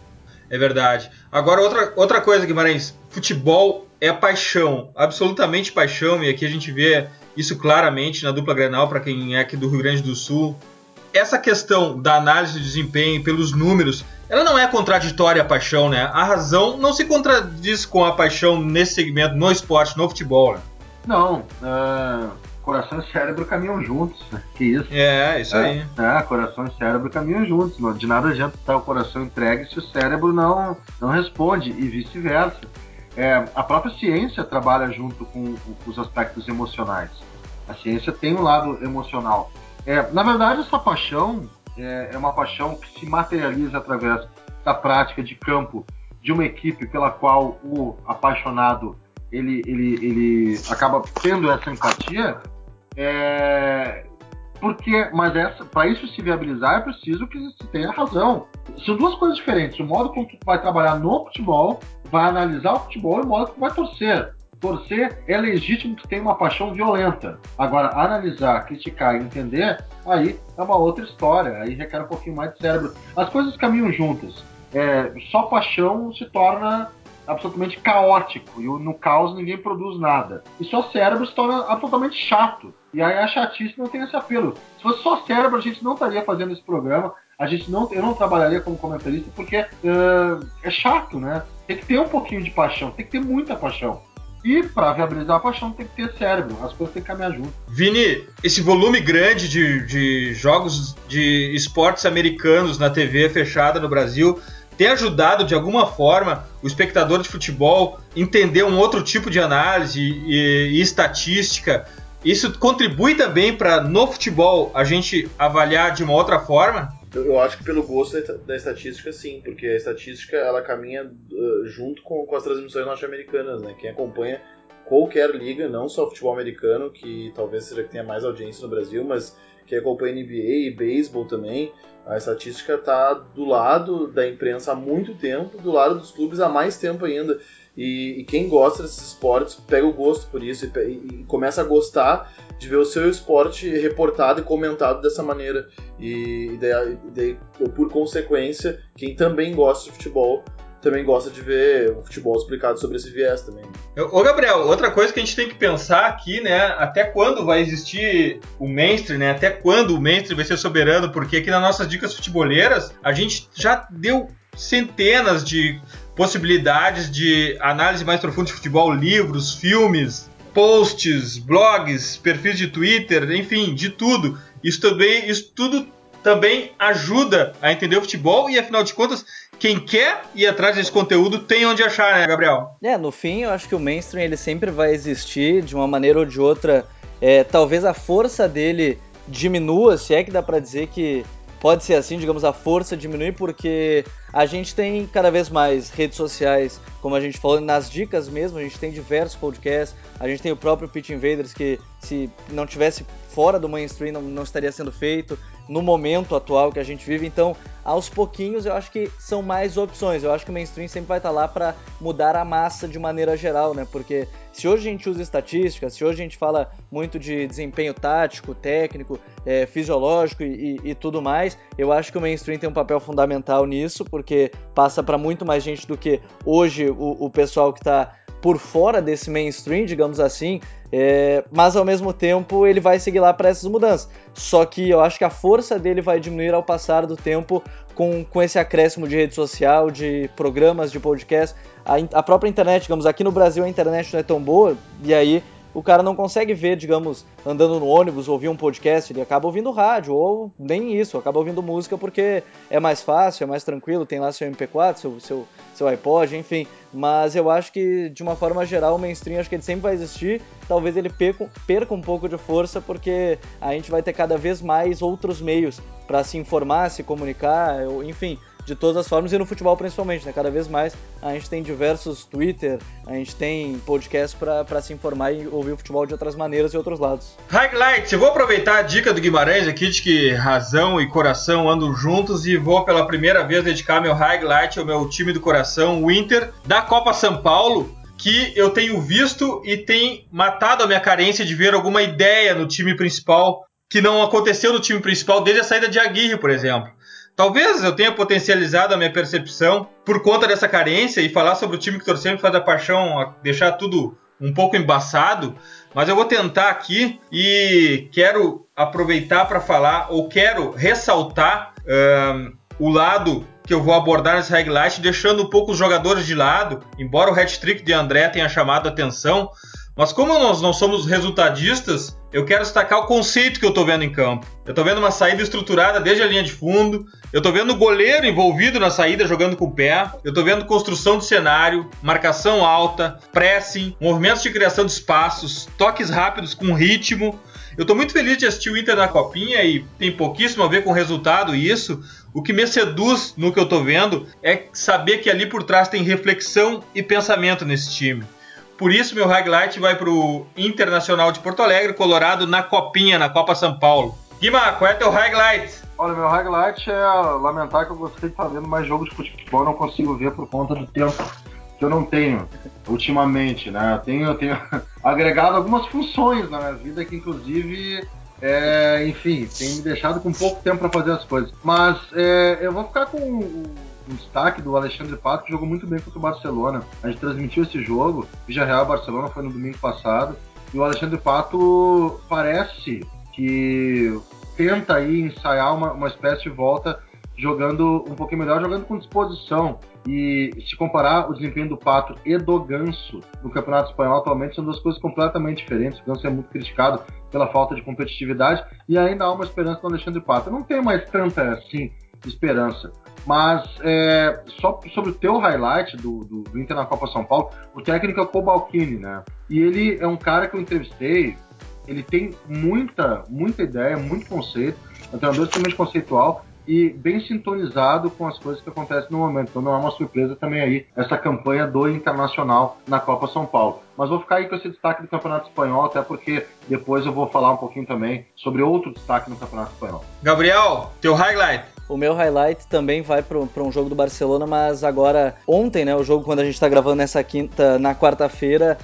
[SPEAKER 1] É verdade. Agora, outra, outra coisa, Guimarães. Futebol é paixão, absolutamente paixão, e aqui a gente vê isso claramente na dupla Grenal, para quem é aqui do Rio Grande do Sul. Essa questão da análise de desempenho pelos números ela não é contraditória a paixão, né? A razão não se contradiz com a paixão nesse segmento, no esporte, no futebol, né?
[SPEAKER 4] Não, uh, coração e cérebro caminham juntos, né? Que isso?
[SPEAKER 1] É, isso é, aí.
[SPEAKER 4] É, coração e cérebro caminham juntos. Não, de nada adianta estar o coração entregue se o cérebro não, não responde, e vice-versa. É, a própria ciência trabalha junto com, com, os aspectos emocionais. A ciência tem um lado emocional. É, na verdade, essa paixão é, é uma paixão que se materializa através da prática de campo de uma equipe pela qual o apaixonado ele, ele, ele acaba tendo essa empatia, é, porque, mas para isso se viabilizar é preciso que se tenha razão. São duas coisas diferentes. O modo como tu vai trabalhar no futebol, vai analisar o futebol e o modo como vai torcer torcer é legítimo que tenha uma paixão violenta. Agora, analisar, criticar e entender, aí é uma outra história. Aí requer um pouquinho mais de cérebro. As coisas caminham juntas. É, só paixão se torna absolutamente caótico e no caos ninguém produz nada. E só cérebro se torna absolutamente chato. E aí a chatice não tem esse apelo. Se fosse só cérebro, a gente não estaria fazendo esse programa. A gente não, eu não trabalharia como comentarista porque uh, é chato, né? Tem que ter um pouquinho de paixão, tem que ter muita paixão. E para viabilizar a paixão tem que ter cérebro, as coisas têm que caminhar junto.
[SPEAKER 1] Vini, esse volume grande de, de jogos de esportes americanos na TV fechada no Brasil tem ajudado de alguma forma o espectador de futebol entender um outro tipo de análise e, e estatística. Isso contribui também para no futebol a gente avaliar de uma outra forma?
[SPEAKER 2] Eu acho que pelo gosto da estatística, sim, porque a estatística ela caminha uh, junto com, com as transmissões norte-americanas, né? Quem acompanha qualquer liga, não só futebol americano, que talvez seja que tenha mais audiência no Brasil, mas que acompanha NBA e beisebol também, a estatística está do lado da imprensa há muito tempo, do lado dos clubes há mais tempo ainda. E, e quem gosta desses esportes pega o gosto por isso e, e, começa a gostar de ver o seu esporte reportado e comentado dessa maneira. E, daí, daí, por consequência, quem também gosta de futebol também gosta de ver o futebol explicado sobre esse viés também.
[SPEAKER 1] Ô Gabriel, outra coisa que a gente tem que pensar aqui, né? Até quando vai existir o mainstream, né? Até quando o mainstream vai ser soberano? Porque aqui nas nossas dicas futeboleiras a gente já deu centenas de possibilidades de análise mais profunda de futebol, livros, filmes, posts, blogs, perfis de Twitter, enfim, de tudo. Isso também, isso tudo também ajuda a entender o futebol e afinal de contas, quem quer ir atrás desse conteúdo tem onde achar, né, Gabriel?
[SPEAKER 3] É, no fim, eu acho que o mainstream ele sempre vai existir de uma maneira ou de outra. É, talvez a força dele diminua, se é que dá para dizer que pode ser assim, digamos, a força diminui porque a gente tem cada vez mais redes sociais, como a gente falou nas dicas mesmo, a gente tem diversos podcasts, a gente tem o próprio Pitch Invaders que se não tivesse fora do mainstream não, não estaria sendo feito no momento atual que a gente vive. Então, aos pouquinhos, eu acho que são mais opções. Eu acho que o mainstream sempre vai estar lá para mudar a massa de maneira geral, né? Porque se hoje a gente usa estatística, se hoje a gente fala muito de desempenho tático, técnico, é, fisiológico e, e, e, tudo mais, eu acho que o mainstream tem um papel fundamental nisso, porque passa para muito mais gente do que hoje o, o pessoal que está por fora desse mainstream, digamos assim, é, mas ao mesmo tempo ele vai seguir lá para essas mudanças. Só que eu acho que a força dele vai diminuir ao passar do tempo com, com esse acréscimo de rede social, de programas, de podcast. A, a própria internet, digamos, aqui no Brasil a internet não é tão boa, e aí o cara não consegue ver, digamos, andando no ônibus, ouvir um podcast, ele acaba ouvindo rádio, ou nem isso, acaba ouvindo música porque é mais fácil, é mais tranquilo, tem lá seu MP4, seu, seu, seu iPod, enfim. Mas eu acho que, de uma forma geral, o mainstream acho que ele sempre vai existir. Talvez ele perca, perca um pouco de força, porque a gente vai ter cada vez mais outros meios para se informar, se comunicar, enfim de todas as formas e no futebol principalmente, né? Cada vez mais a gente tem diversos Twitter, a gente tem podcast para se informar e ouvir o futebol de outras maneiras e outros lados.
[SPEAKER 1] Highlights, eu vou aproveitar a dica do Guimarães aqui de que razão e coração andam juntos e vou pela primeira vez dedicar meu highlight ao meu time do coração, o Inter, da Copa São Paulo que eu tenho visto e tem matado a minha carência de ver alguma ideia no time principal que não aconteceu no time principal desde a saída de Aguirre, por exemplo. Talvez eu tenha potencializado a minha percepção por conta dessa carência e falar sobre o time que torcemos faz da paixão, deixar tudo um pouco embaçado, mas eu vou tentar aqui e quero aproveitar para falar ou quero ressaltar um, o lado que eu vou abordar nesse highlight, deixando um pouco os jogadores de lado, embora o hat-trick de André tenha chamado a atenção, mas como nós não somos resultadistas, eu quero destacar o conceito que eu estou vendo em campo. Eu estou vendo uma saída estruturada desde a linha de fundo, eu estou vendo o goleiro envolvido na saída jogando com o pé, eu estou vendo construção de cenário, marcação alta, pressing, movimentos de criação de espaços, toques rápidos com ritmo. Eu estou muito feliz de assistir o Inter na Copinha e tem pouquíssimo a ver com o resultado isso. O que me seduz no que eu estou vendo é saber que ali por trás tem reflexão e pensamento nesse time. Por isso, meu highlight vai para o Internacional de Porto Alegre, Colorado, na Copinha, na Copa São Paulo. Guima, qual é teu highlight?
[SPEAKER 4] Olha, meu highlight é lamentar que eu gostaria de estar vendo mais jogos de futebol, não consigo ver por conta do tempo que eu não tenho ultimamente, né? Eu tenho, eu tenho agregado algumas funções na minha vida que, inclusive, é, enfim, tem me deixado com pouco tempo para fazer as coisas. Mas é, eu vou ficar com um destaque do Alexandre Pato, que jogou muito bem contra o Barcelona. A gente transmitiu esse jogo, Vija Real Barcelona foi no domingo passado, e o Alexandre Pato parece que tenta aí ensaiar uma, uma espécie de volta jogando um pouquinho melhor, jogando com disposição. E se comparar o desempenho do Pato e do Ganso no Campeonato Espanhol atualmente, são duas coisas completamente diferentes. O Ganso é muito criticado pela falta de competitividade e ainda há uma esperança no Alexandre Pato. Não tenho mais tanta assim esperança. Mas é, só sobre o teu highlight do, do, do, Inter na Copa São Paulo, o técnico é o Cobalcini, né? E ele é um cara que eu entrevistei, ele tem muita, muita ideia, muito conceito, é um treinador extremamente conceitual e bem sintonizado com as coisas que acontecem no momento. Então não é uma surpresa também aí essa campanha do Internacional na Copa São Paulo. Mas vou ficar aí com esse destaque do Campeonato Espanhol, até porque depois eu vou falar um pouquinho também sobre outro destaque no Campeonato Espanhol.
[SPEAKER 1] Gabriel, teu highlight.
[SPEAKER 3] O meu highlight também vai para um jogo do Barcelona, mas agora, ontem, né, o jogo quando a gente está gravando nessa quinta, na quarta-feira,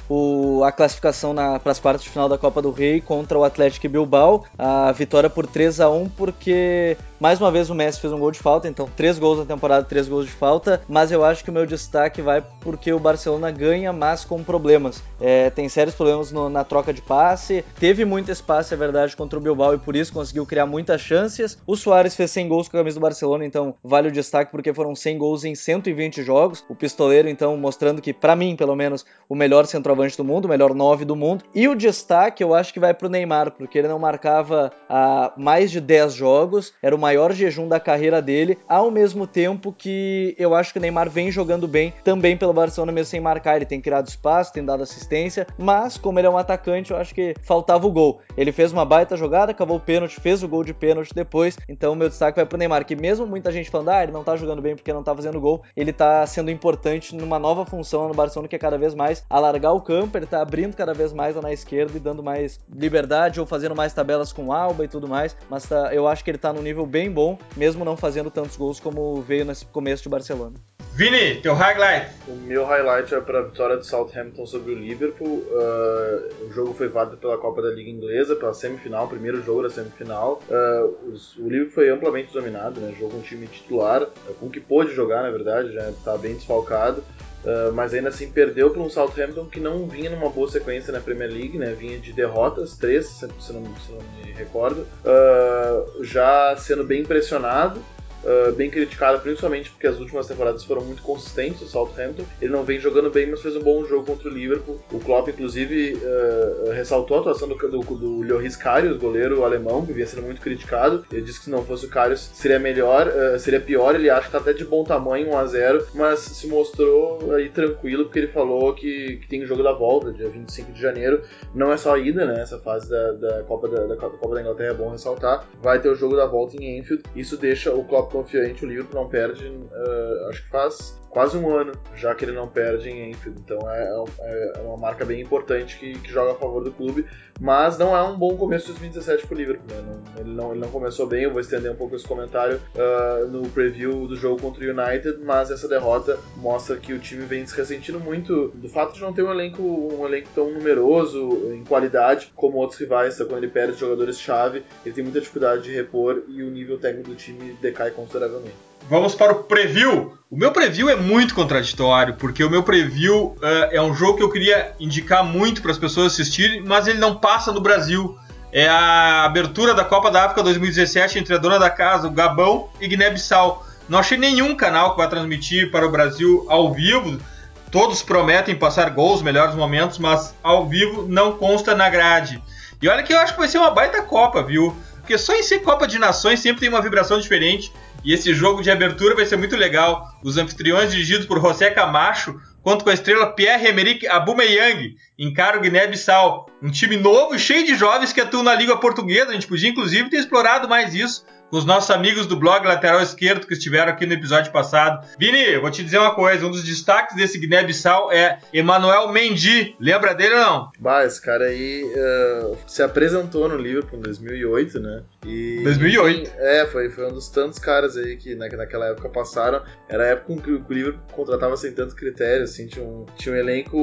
[SPEAKER 3] a classificação para as quartas de final da Copa do Rei contra o Atlético Bilbao, a vitória por 3 a 1 porque mais uma vez o Messi fez um gol de falta, então três gols na temporada, três gols de falta, mas eu acho que o meu destaque vai porque o Barcelona ganha, mas com problemas. É, tem sérios problemas no, na troca de passe, teve muito espaço, é verdade, contra o Bilbao e por isso conseguiu criar muitas chances. O Soares fez 100 gols com a camisa do Barcelona, então vale o destaque porque foram 100 gols em 120 jogos. O pistoleiro, então, mostrando que, para mim, pelo menos, o melhor centroavante do mundo, o melhor 9 do mundo. E o destaque eu acho que vai pro Neymar, porque ele não marcava há mais de 10 jogos, era o maior jejum da carreira dele, ao mesmo tempo que eu acho que o Neymar vem jogando bem também pelo Barcelona, mesmo sem marcar. Ele tem criado espaço, tem dado assistência, mas como ele é um atacante, eu acho que faltava o gol. Ele fez uma baita jogada, acabou o pênalti, fez o gol de pênalti depois, então meu destaque vai pro Neymar, que mesmo muita gente falando, ah, ele não tá jogando bem porque não tá fazendo gol, ele tá sendo importante numa nova função no Barcelona que é cada vez mais alargar o campo, ele tá abrindo cada vez mais na esquerda e dando mais liberdade ou fazendo mais tabelas com Alba e tudo mais, mas tá, eu acho que ele tá num nível bem bom, mesmo não fazendo tantos gols como veio nesse começo de Barcelona.
[SPEAKER 1] Vini, teu highlight.
[SPEAKER 2] O meu highlight é para a vitória do Southampton sobre o Liverpool. Uh, o jogo foi válido pela Copa da Liga Inglesa, pela semifinal, primeiro jogo da semifinal. Uh, os, o Liverpool foi amplamente dominado, né? Jogou um time titular, com que pôde jogar, na verdade, já está bem desfalcado. Uh, mas ainda assim perdeu para um Southampton que não vinha numa boa sequência na Premier League, né? Vinha de derrotas, três, se não, se não me recordo, uh, já sendo bem pressionado uh, bem criticada, principalmente porque as últimas temporadas foram muito consistentes, o Southampton. Ele não vem jogando bem, mas fez um bom jogo contra o Liverpool. O Klopp, inclusive, uh, ressaltou a atuação do, do, do Lloris Karius, goleiro alemão, que vinha sendo muito criticado. Ele disse que se não fosse o Karius seria melhor, uh, seria pior. Ele acha que tá até de bom tamanho, 1 a 0 mas se mostrou aí tranquilo, porque ele falou que, que tem o jogo da volta, dia 25 de janeiro. Não é só a ida, né? Essa fase da, da Copa da, da Copa da Inglaterra é bom ressaltar. Vai ter o jogo da volta em Enfield. Isso deixa o Klopp confiante, o Liverpool não perde, uh, acho que faz quase um ano já que ele não perde em Enfield. Então é, é, é uma marca bem importante que, que, joga a favor do clube, mas não é um bom começo de 2017 para o Liverpool. Né? Não, ele, não, ele não começou bem, eu vou estender um pouco esse comentário uh, no preview do jogo contra o United, mas essa derrota mostra que o time vem se ressentindo muito do fato de não ter um elenco, um elenco tão numeroso em qualidade como outros rivais. Então, quando ele perde jogadores-chave, ele tem muita dificuldade de repor e o nível técnico do time decai consideravelmente.
[SPEAKER 1] Vamos para o preview. O meu preview é muito contraditório, porque o meu preview uh, é um jogo que eu queria indicar muito para as pessoas assistirem, mas ele não passa no Brasil. É a abertura da Copa da África 2017 entre a dona da casa, o Gabão e Guiné-Bissau. Não achei nenhum canal que vai transmitir para o Brasil ao vivo. Todos prometem passar gols, melhores momentos, mas ao vivo não consta na grade. E olha que eu acho que vai ser uma baita Copa, viu? Porque só em ser Copa de Nações sempre tem uma vibração diferente. E esse jogo de abertura vai ser muito legal. Os anfitriões dirigidos por José Camacho, contam com a estrela Pierre-Emerick Aubameyang, encara o Guiné-Bissau. Um time novo e cheio de jovens que atuam na Liga Portuguesa. A gente podia, inclusive, ter explorado mais isso com os nossos amigos do blog Lateral Esquerdo que estiveram aqui no episódio passado. Vini, vou te dizer uma coisa: um dos destaques desse Guiné-Bissau é Emmanuel Mendy. Lembra dele ou não?
[SPEAKER 2] Bah, esse cara aí uh, se apresentou no Liverpool em 2008, né?
[SPEAKER 1] E, 2008?
[SPEAKER 2] é, foi, foi um dos tantos caras aí que na, naquela época passaram. Era a época em que o Liverpool contratava sem tantos critérios, assim, tinha um, tinha um elenco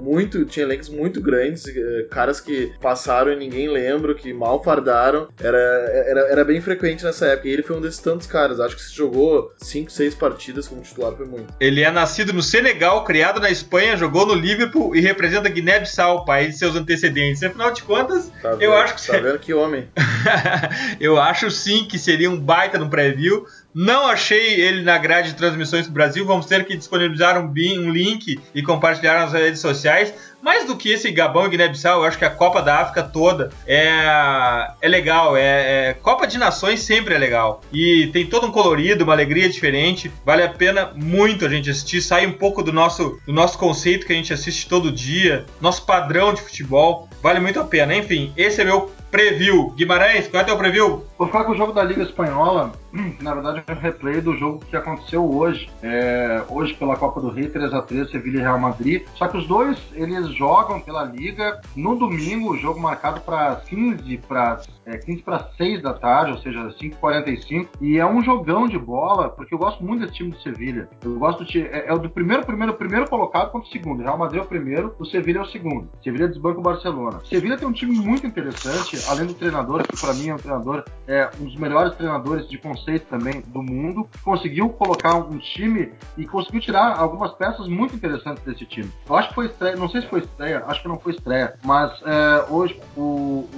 [SPEAKER 2] muito. Tinha elencos muito grandes, uh, caras que passaram e ninguém lembra, que mal fardaram. Era, era, era bem frequente nessa época. E ele foi um desses tantos caras. Acho que se jogou 5, 6 partidas como titular foi muito.
[SPEAKER 1] Ele é nascido no Senegal, criado na Espanha, jogou no Liverpool e representa Guiné-Bissau, país de seus antecedentes. Afinal de contas,
[SPEAKER 2] tá
[SPEAKER 1] eu
[SPEAKER 2] vendo,
[SPEAKER 1] acho que.
[SPEAKER 2] Tá vendo que homem?
[SPEAKER 1] eu acho sim que seria um baita no preview. Não achei ele na grade de transmissões do Brasil. Vamos ter que disponibilizar um, um link e compartilhar nas redes sociais. Mais do que esse Gabão e Guiné-Bissau, eu acho que a Copa da África toda é, é legal. É, é, Copa de Nações sempre é legal. E tem todo um colorido, uma alegria diferente. Vale a pena muito a gente assistir. Sai um pouco do nosso, do nosso conceito que a gente assiste todo dia, nosso padrão de futebol. Vale muito a pena. Enfim, esse é meu preview. Guimarães, qual é o teu preview?
[SPEAKER 4] Vou ficar com o jogo da Liga Espanhola. Na verdade, é um replay do jogo que aconteceu hoje. É, hoje pela Copa do Rei, 3x3, Sevilha e Real Madrid. Só que os dois, eles jogam pela Liga no domingo, o jogo marcado para 15 para é, 15 para 6 da tarde, ou seja, 5h45. E é um jogão de bola, porque eu gosto muito desse time do Sevilha. Eu gosto de, é, é, o do primeiro, primeiro, primeiro colocado contra o segundo. Real Madrid é o primeiro, o Sevilha é o segundo. Sevilha desbanca o Barcelona. Sevilha tem um time muito interessante, além do treinador, que para mim é um treinador, é um dos melhores treinadores de conceito também do mundo. Conseguiu colocar um time e conseguiu tirar algumas peças muito interessantes desse time. Eu acho que foi estreia, não sei se foi estreia, acho que não foi estreia, mas é, hoje o,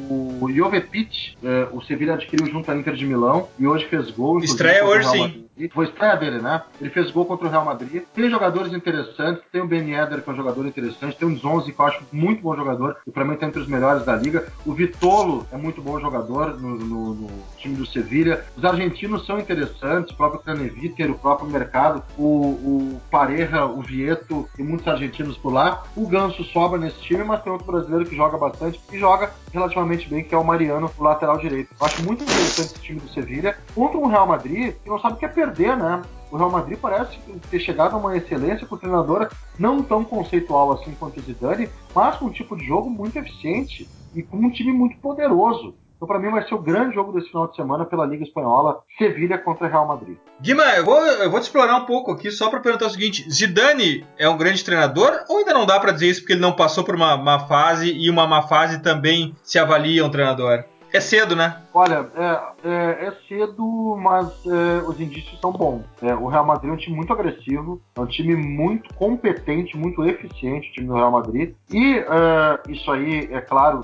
[SPEAKER 4] o Jovetic, é, o Sevilha adquiriu junto à Inter de Milão e hoje fez gol.
[SPEAKER 1] Estreia hoje sim.
[SPEAKER 4] Foi estreia dele, né? Ele fez gol contra o Real Madrid. Tem jogadores interessantes, tem o Ben Eder, que é um jogador interessante, tem o Zonzi, que eu acho muito bom jogador, e para mim tá entre os melhores da liga. O Vitolo é muito bom jogador no, no, no time do Sevilha. Os argentinos são interessantes, o próprio Craneviter, o próprio Mercado, o, o Pareja, o Vieto, e muitos argentinos por lá. O Ganso sobra nesse time, mas tem outro brasileiro que joga bastante e joga relativamente bem, que é o Mariano, o lateral direito. Eu acho muito interessante esse time do Sevilha contra um Real Madrid que não sabe o que é perder, né? O Real Madrid parece ter chegado a uma excelência com treinador não tão conceitual assim quanto o Zidane, mas com um tipo de jogo muito eficiente e com um time muito poderoso. Então, para mim, vai ser o grande jogo desse final de semana pela Liga Espanhola, Sevilha contra Real Madrid.
[SPEAKER 1] Guima, eu vou, eu vou te explorar um pouco aqui só para perguntar o seguinte: Zidane é um grande treinador ou ainda não dá para dizer isso porque ele não passou por uma, uma fase e uma má fase também se avalia um treinador? É cedo, né?
[SPEAKER 4] Olha, é, é, é cedo, mas é, os indícios são bons. É, o Real Madrid é um time muito agressivo, é um time muito competente, muito eficiente, o time do Real Madrid. E é, isso aí, é claro,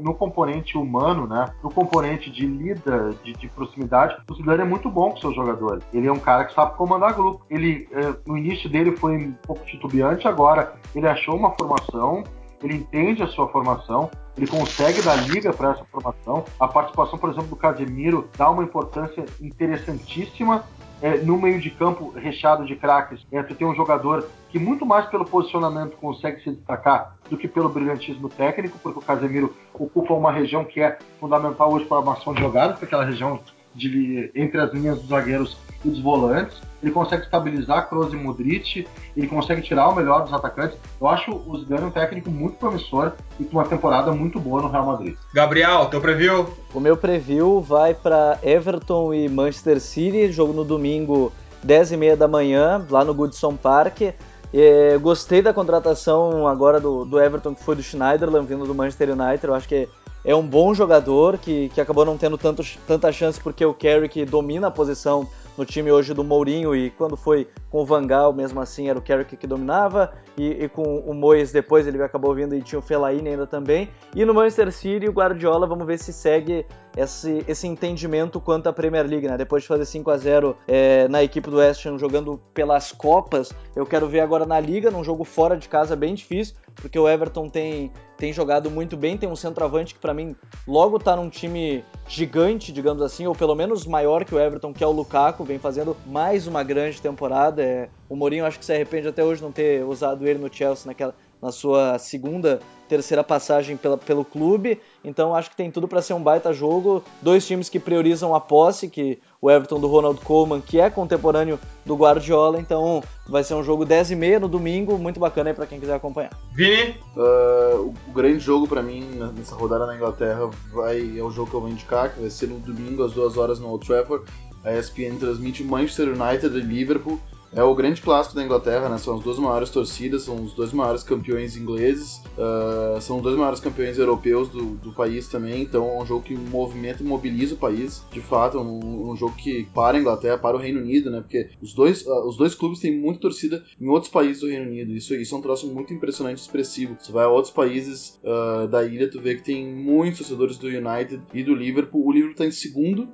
[SPEAKER 4] no componente humano, né? No componente de lida, de, de proximidade, o Zidane é muito bom com seus jogadores. Ele é um cara que sabe comandar grupo. Ele, é, no início dele foi um pouco titubeante, agora ele achou uma formação ele entende a sua formação, ele consegue dar liga para essa formação. A participação, por exemplo, do Casemiro dá uma importância interessantíssima é, no meio de campo recheado de craques. É, tu tem um jogador que muito mais pelo posicionamento consegue se destacar do que pelo brilhantismo técnico, porque o Casemiro ocupa uma região que é fundamental hoje para a armação de jogadas, que é aquela região de, entre as linhas dos zagueiros e dos volantes. Ele consegue estabilizar Kroos e Modric, ele consegue tirar o melhor dos atacantes. Eu acho o Zidane um técnico muito promissor e com uma temporada muito boa no Real Madrid.
[SPEAKER 1] Gabriel, teu preview?
[SPEAKER 3] O meu preview vai para Everton e Manchester City, jogo no domingo 10h30 da manhã, lá no Goodson Park. É, gostei da contratação agora do, do Everton, que foi do Schneiderlin, vindo do Manchester United. Eu acho que é um bom jogador que, que acabou não tendo tanto, tanta chance porque o Carrick domina a posição no time hoje do Mourinho e quando foi com o Vangal, mesmo assim, era o Carrick que dominava e, e, com o Moyes depois ele acabou vindo e tinha o Fellaini ainda também. E no Manchester City, o Guardiola, vamos ver se segue esse, esse entendimento quanto à Premier League, né? Depois de fazer 5 a 0 é, na equipe do West Ham jogando pelas Copas, eu quero ver agora na Liga, num jogo fora de casa bem difícil, porque o Everton tem, tem jogado muito bem, tem um centroavante que para mim logo tá num time gigante, digamos assim, ou pelo menos maior que o Everton, que é o Lukaku, vem fazendo mais uma grande temporada. É, o Mourinho acho que se arrepende até hoje não ter usado ele no Chelsea naquela, na sua segunda, terceira passagem pela, pelo clube. Então acho que tem tudo para ser um baita jogo. Dois times que priorizam a posse, que o Everton do Ronald Koeman, que é contemporâneo do Guardiola. Então vai ser um jogo 10 e meia no domingo, muito bacana aí para quem quiser acompanhar.
[SPEAKER 1] Vini?
[SPEAKER 2] Uh, o grande jogo para mim nessa rodada na Inglaterra vai, é o jogo que eu vou indicar, que vai ser no domingo às duas horas no Old Trafford. A ESPN transmite Manchester United e Liverpool. É o grande clássico da Inglaterra, né? São as duas maiores torcidas, são os dois maiores campeões ingleses, uh, são os dois maiores campeões europeus do, do, país também. Então é um jogo que movimenta e mobiliza o país. De fato, é um, um jogo que para a Inglaterra, para o Reino Unido, né? Porque os dois, uh, os dois clubes têm muita torcida em outros países do Reino Unido. Isso, isso é um troço muito impressionante, expressivo. Você vai a outros países uh, da ilha, tu vê que tem muitos torcedores do United e do Liverpool. O Liverpool está em segundo,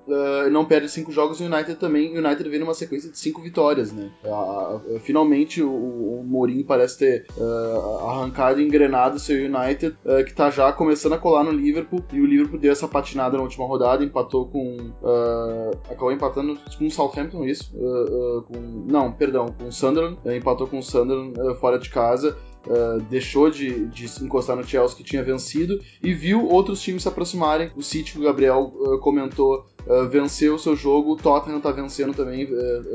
[SPEAKER 2] não perde cinco jogos. O United também. O United vem numa sequência de cinco vitórias, né? Finalmente o, o Mourinho parece ter uh, arrancado e engrenado seu United, uh, que está já começando a colar no Liverpool, e o Liverpool deu essa patinada na última rodada, empatou com. Acabou empatando com o Southampton, isso? com, não, perdão, com o Sunderland, empatou com o Sunderland fora de casa. Uh, deixou de, de encostar no Chelsea que tinha vencido e viu outros times se aproximarem. O City, que o Gabriel uh, comentou, uh, venceu o seu jogo. O Tottenham está vencendo também,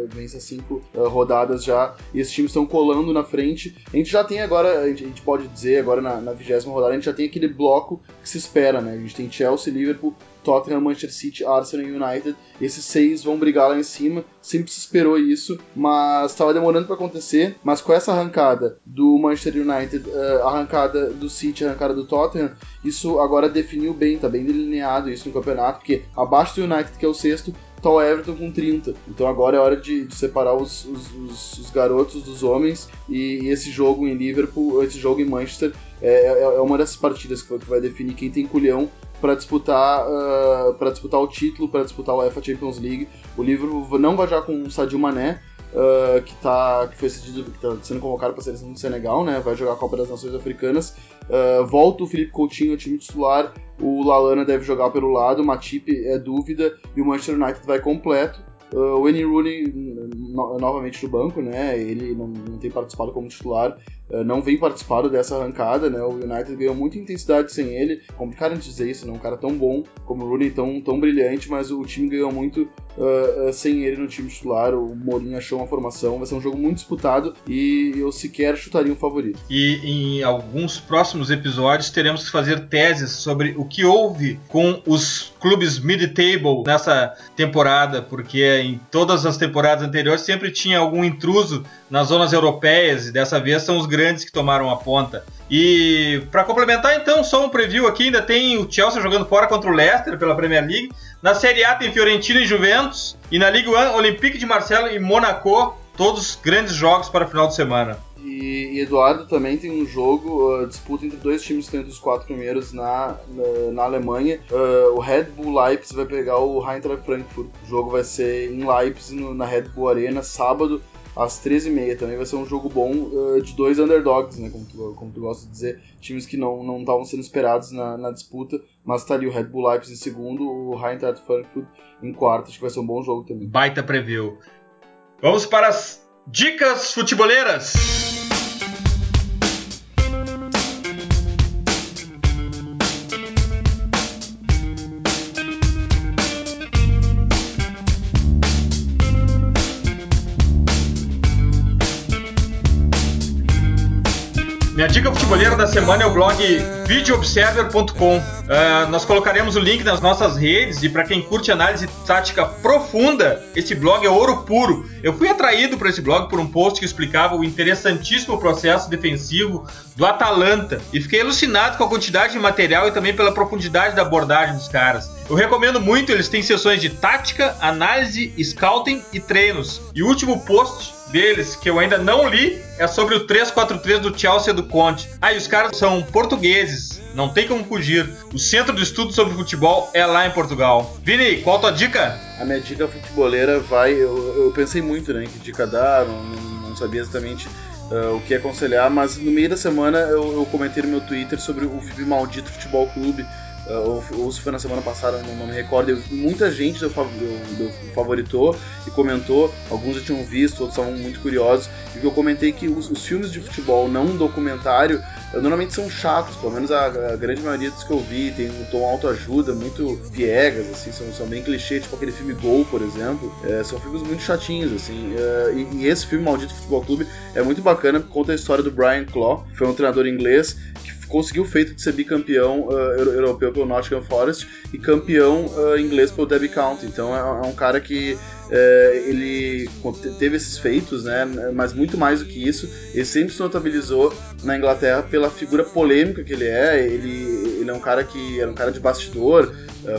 [SPEAKER 2] vence cinco rodadas já. E esses times estão colando na frente. A gente já tem agora, a gente, a gente pode dizer, agora na vigésima rodada, a gente já tem aquele bloco que se espera, né? A gente tem Chelsea, Liverpool, Tottenham, Manchester City, Arsenal e United. Esses seis vão brigar lá em cima. Sempre se esperou isso, mas estava demorando para acontecer. Mas com essa arrancada do Manchester United, uh, arrancada do City, arrancada do Tottenham, isso agora definiu bem, tá bem delineado isso no campeonato, porque abaixo do United, que é o sexto, tá o Everton com 30. Então agora é hora de, de separar os, os, os, os, garotos dos homens e, e, esse jogo em Liverpool, esse jogo em Manchester é, é, é uma dessas partidas que vai definir quem tem culhão para disputar uh, para disputar o título, para disputar o UEFA Champions League. O Liverpool não vai já com o Sadio Mané, uh, que, tá, que foi cedido, que tá sendo convocado para a seleção do Senegal, né? Vai jogar a Copa das Nações Africanas. Uh, volta o Felipe Coutinho ao time titular. O Lalana deve jogar pelo lado, o Matip é dúvida e o Manchester United vai completo. Uh, o Wayne Rooney no, novamente no banco, né? Ele não, não tem participado como titular, não vem participado dessa arrancada, né? O United ganhou muita intensidade sem ele. Complicado de dizer isso, né? Um cara tão bom como o Rooney, tão, tão brilhante, mas o time ganhou muito uh, sem ele no time titular. O Mourinho achou uma formação, vai ser um jogo muito disputado e eu sequer chutaria um favorito.
[SPEAKER 1] E em alguns próximos episódios teremos que fazer teses sobre o que houve com os clubes mid-table nessa temporada, porque em todas as temporadas anteriores sempre tinha algum intruso nas zonas europeias e dessa vez são os grandes que tomaram a ponta. E para complementar então, só um preview aqui, ainda tem o Chelsea jogando fora contra o Leicester pela Premier League. Na Série A tem Fiorentina e Juventus. E na Ligue 1, Olympique de Marseille e Monaco. Todos grandes jogos para o final de semana.
[SPEAKER 2] E, e, Eduardo também tem um jogo, uh, disputa entre dois times que estão entre os quatro primeiros na, na, na Alemanha. Uh, o Red Bull Leipzig vai pegar o Eintracht Frankfurt. O jogo vai ser em Leipzig, no, na Red Bull Arena, sábado, às 13h30. Também vai ser um jogo bom uh, de dois underdogs, né? Como tu, como tu gosta de dizer. Times que não estavam sendo esperados na, na, disputa, mas tá ali o Red Bull Leipzig em segundo, o Eintracht Frankfurt em quarto. Acho que vai ser um bom jogo também.
[SPEAKER 1] Baita preview. Vamos para as dicas futeboleiras. Minha dica futebolera da semana é o blog videoobserver.com. Uh, ah, nós colocaremos o link nas nossas redes e para quem curte análise tática profunda, esse blog é ouro puro. Eu fui atraído para esse blog por um post que explicava o interessantíssimo processo defensivo do Atalanta e fiquei alucinado com a quantidade de material e também pela profundidade da abordagem dos caras. Eu recomendo muito, eles têm sessões de tática, análise, scouting e treinos. E o último post deles, que eu ainda não li, é sobre o 343 do Chelsea do Conte. Ah, e os caras são portugueses, não tem como fugir. O centro de estudo sobre futebol é lá em Portugal. Vini, qual a tua dica?
[SPEAKER 2] A minha dica futeboleira vai. Eu, eu pensei muito, né? Que dica dar, não, não sabia exatamente. Uh, o que aconselhar, mas no meio da semana eu, eu comentei no meu Twitter sobre o filme Maldito Futebol Clube, ou, ou, se foi na semana passada, não, não me recordo. muita gente deu, deu, favoritou e comentou. Alguns já tinham visto, outros estavam muito curiosos. E eu comentei que os, os filmes de futebol não documentário eh, normalmente são chatos, pelo menos a, a, grande maioria dos que eu vi tem um tom autoajuda, muito piegas, assim, são, são bem clichê, tipo aquele filme Gol, por exemplo. É, são filmes muito chatinhos, assim. É, e, e, esse filme, Maldito Futebol Clube, é muito bacana, conta a história do Brian que foi um treinador inglês que conseguiu o feito de ser bicampeão uh, europeu pelo Nottingham Forest e campeão uh, inglês pelo Derby County. Então é, é um cara que uh, ele teve esses feitos, né? Mas muito mais do que isso, ele sempre se notabilizou na Inglaterra pela figura polêmica que ele é. Ele, ele é um cara que era um cara de bastidor,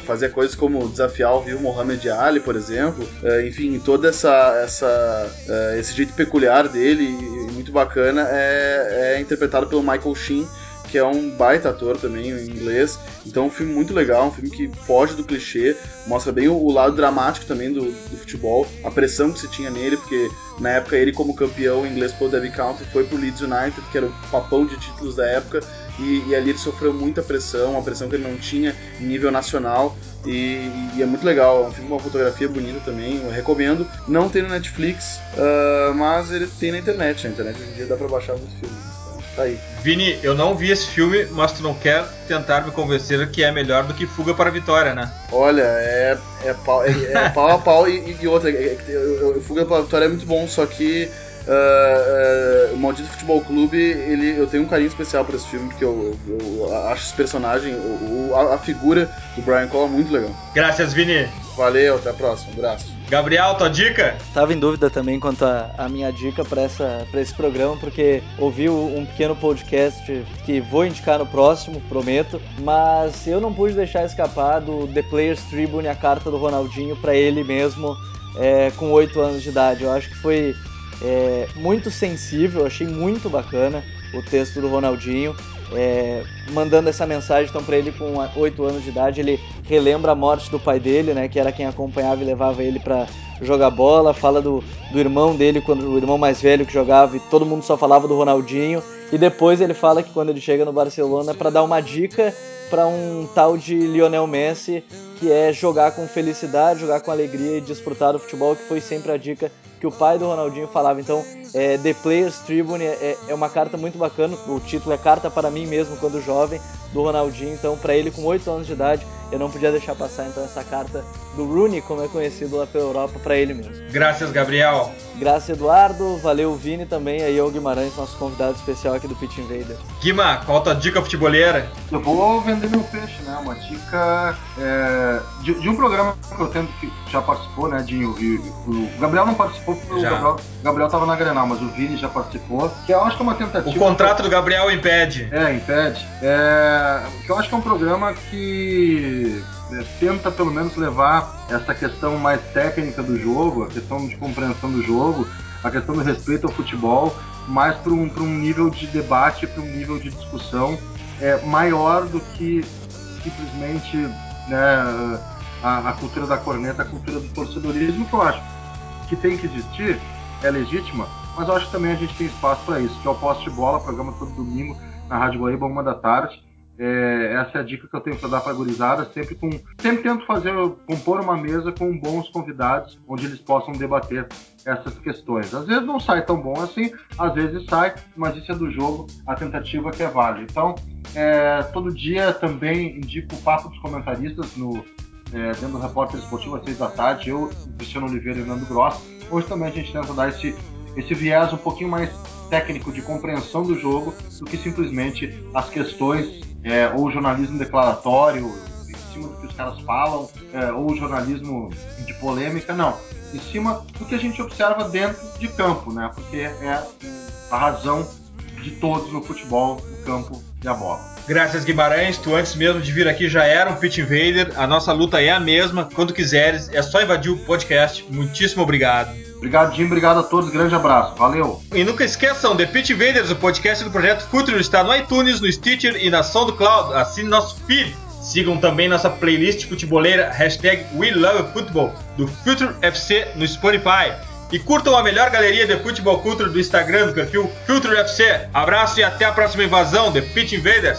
[SPEAKER 2] fazia coisas como desafiar o vivo Muhammad Ali, por exemplo. Enfim, toda essa, essa esse jeito peculiar dele, muito bacana, é, é interpretado pelo Michael Sheen que é um baita ator também, em inglês. Então é um filme muito legal, um filme que foge do clichê, mostra bem o, lado dramático também do, do, futebol, a pressão que se tinha nele, porque na época ele como campeão inglês pelo Derby County foi pro Leeds United, que era o papão de títulos da época, e, e, ali ele sofreu muita pressão, uma pressão que ele não tinha em nível nacional, e, e é muito legal, é um filme com uma fotografia bonita também, eu recomendo. Não tem no Netflix, uh, mas ele tem na internet, na internet hoje em dia dá pra baixar muito filme. Tá aí.
[SPEAKER 1] Vini, eu não vi esse filme, mas tu não quer tentar me convencer que é melhor do que Fuga para a Vitória, né?
[SPEAKER 2] Olha, é, é, pau, é, é pau a pau e, e outra. É, é, Fuga para a Vitória é muito bom, só que Uh, uh, o Maldito Futebol Clube, ele, eu tenho um carinho especial por esse filme, porque eu, eu, eu acho esse personagem, o, a, a, figura do Brian Cole muito legal.
[SPEAKER 1] Graças, Vini.
[SPEAKER 2] Valeu, até a próxima. Um abraço.
[SPEAKER 1] Gabriel, tua dica?
[SPEAKER 3] Tava em dúvida também quanto a, minha dica para esse programa, porque ouvi um pequeno podcast que vou indicar no próximo, prometo, mas eu não pude deixar escapar do The Players Tribune, a carta do Ronaldinho para ele mesmo é, com 8 anos de idade. Eu acho que foi é, muito sensível, achei muito bacana o texto do Ronaldinho. É, mandando essa mensagem então para ele com 8 anos de idade, ele relembra a morte do pai dele, né, que era quem acompanhava e levava ele para jogar bola, fala do, do irmão dele, quando o irmão mais velho que jogava e todo mundo só falava do Ronaldinho, e depois ele fala que quando ele chega no Barcelona para dar uma dica para um tal de Lionel Messi, que é jogar com felicidade, jogar com alegria e desfrutar do futebol, que foi sempre a dica que o pai do Ronaldinho falava. Então, é, The Players Tribune é, é, uma carta muito bacana. O título é Carta para mim mesmo quando jovem do Ronaldinho. Então, para ele com 8 anos de idade, eu não podia deixar passar então essa carta do Rooney, como é conhecido lá pela Europa, para ele mesmo.
[SPEAKER 1] Graças, Gabriel.
[SPEAKER 3] Graças, Eduardo. Valeu, Vini também. Aí, o Guimarães, nosso convidado especial aqui do Pitch Invader.
[SPEAKER 1] Guima, qual a tua dica futebolera?
[SPEAKER 4] Eu vou vender meu peixe, né? Uma dica é, de de, de, um programa que eu tento que já participou, né, Dinho? O, o Gabriel não participou porque o Gabriel, Gabriel tava na Grenal, mas o Vini já participou. Que eu acho que é uma tentativa.
[SPEAKER 1] O contrato do Gabriel impede.
[SPEAKER 4] É, impede. É, que eu acho que é um programa que é, tenta pelo menos levar essa questão mais técnica do jogo, a questão de compreensão do jogo, a questão do respeito ao futebol, mais para um, um nível de debate, para um nível de discussão é, maior do que simplesmente né, a, a, cultura da corneta, a cultura do torcedorismo, que eu acho que tem que existir, é legítima, mas eu acho que também a gente tem espaço para isso, que é o poste de bola, programa todo domingo na Rádio Guaíba, uma da tarde. É, essa é a dica que eu tenho para dar para a gurizada, sempre com sempre tento fazer compor uma mesa com bons convidados onde eles possam debater essas questões. Às vezes não sai tão bom assim, às vezes sai, mas isso é do jogo, a tentativa que é válida. Então, é, todo dia também indico o papo dos comentaristas no é, dentro do repórter esportivo às seis da tarde, eu, Cristiano Oliveira e Nando Gross. Hoje também a gente tenta dar esse, esse viés um pouquinho mais técnico de compreensão do jogo do que simplesmente as questões é, ou jornalismo declaratório, em cima do que os caras falam, é, ou jornalismo de polêmica, não. Em cima do que a gente observa dentro de campo, né? Porque é a razão de todos no futebol, o campo e a bola.
[SPEAKER 1] Graças Guimarães, tu antes mesmo de vir aqui já era um Pitch Invader, a nossa luta é a mesma, quando quiseres, é só invadir o podcast. Muitíssimo obrigado.
[SPEAKER 4] Obrigado, Jim. Obrigado a todos. Grande abraço. Valeu.
[SPEAKER 1] E nunca esqueçam, The Pitch Invaders, o podcast do Projeto Future, está no iTunes, no Stitcher e na SoundCloud. Assine nosso feed. Sigam também nossa playlist futeboleira, hashtag WeLoveFootball, do Future FC no Spotify. E curtam a melhor galeria de futebol culture do Instagram, do perfil Future FC. Abraço e até a próxima invasão, The Pitch Invaders.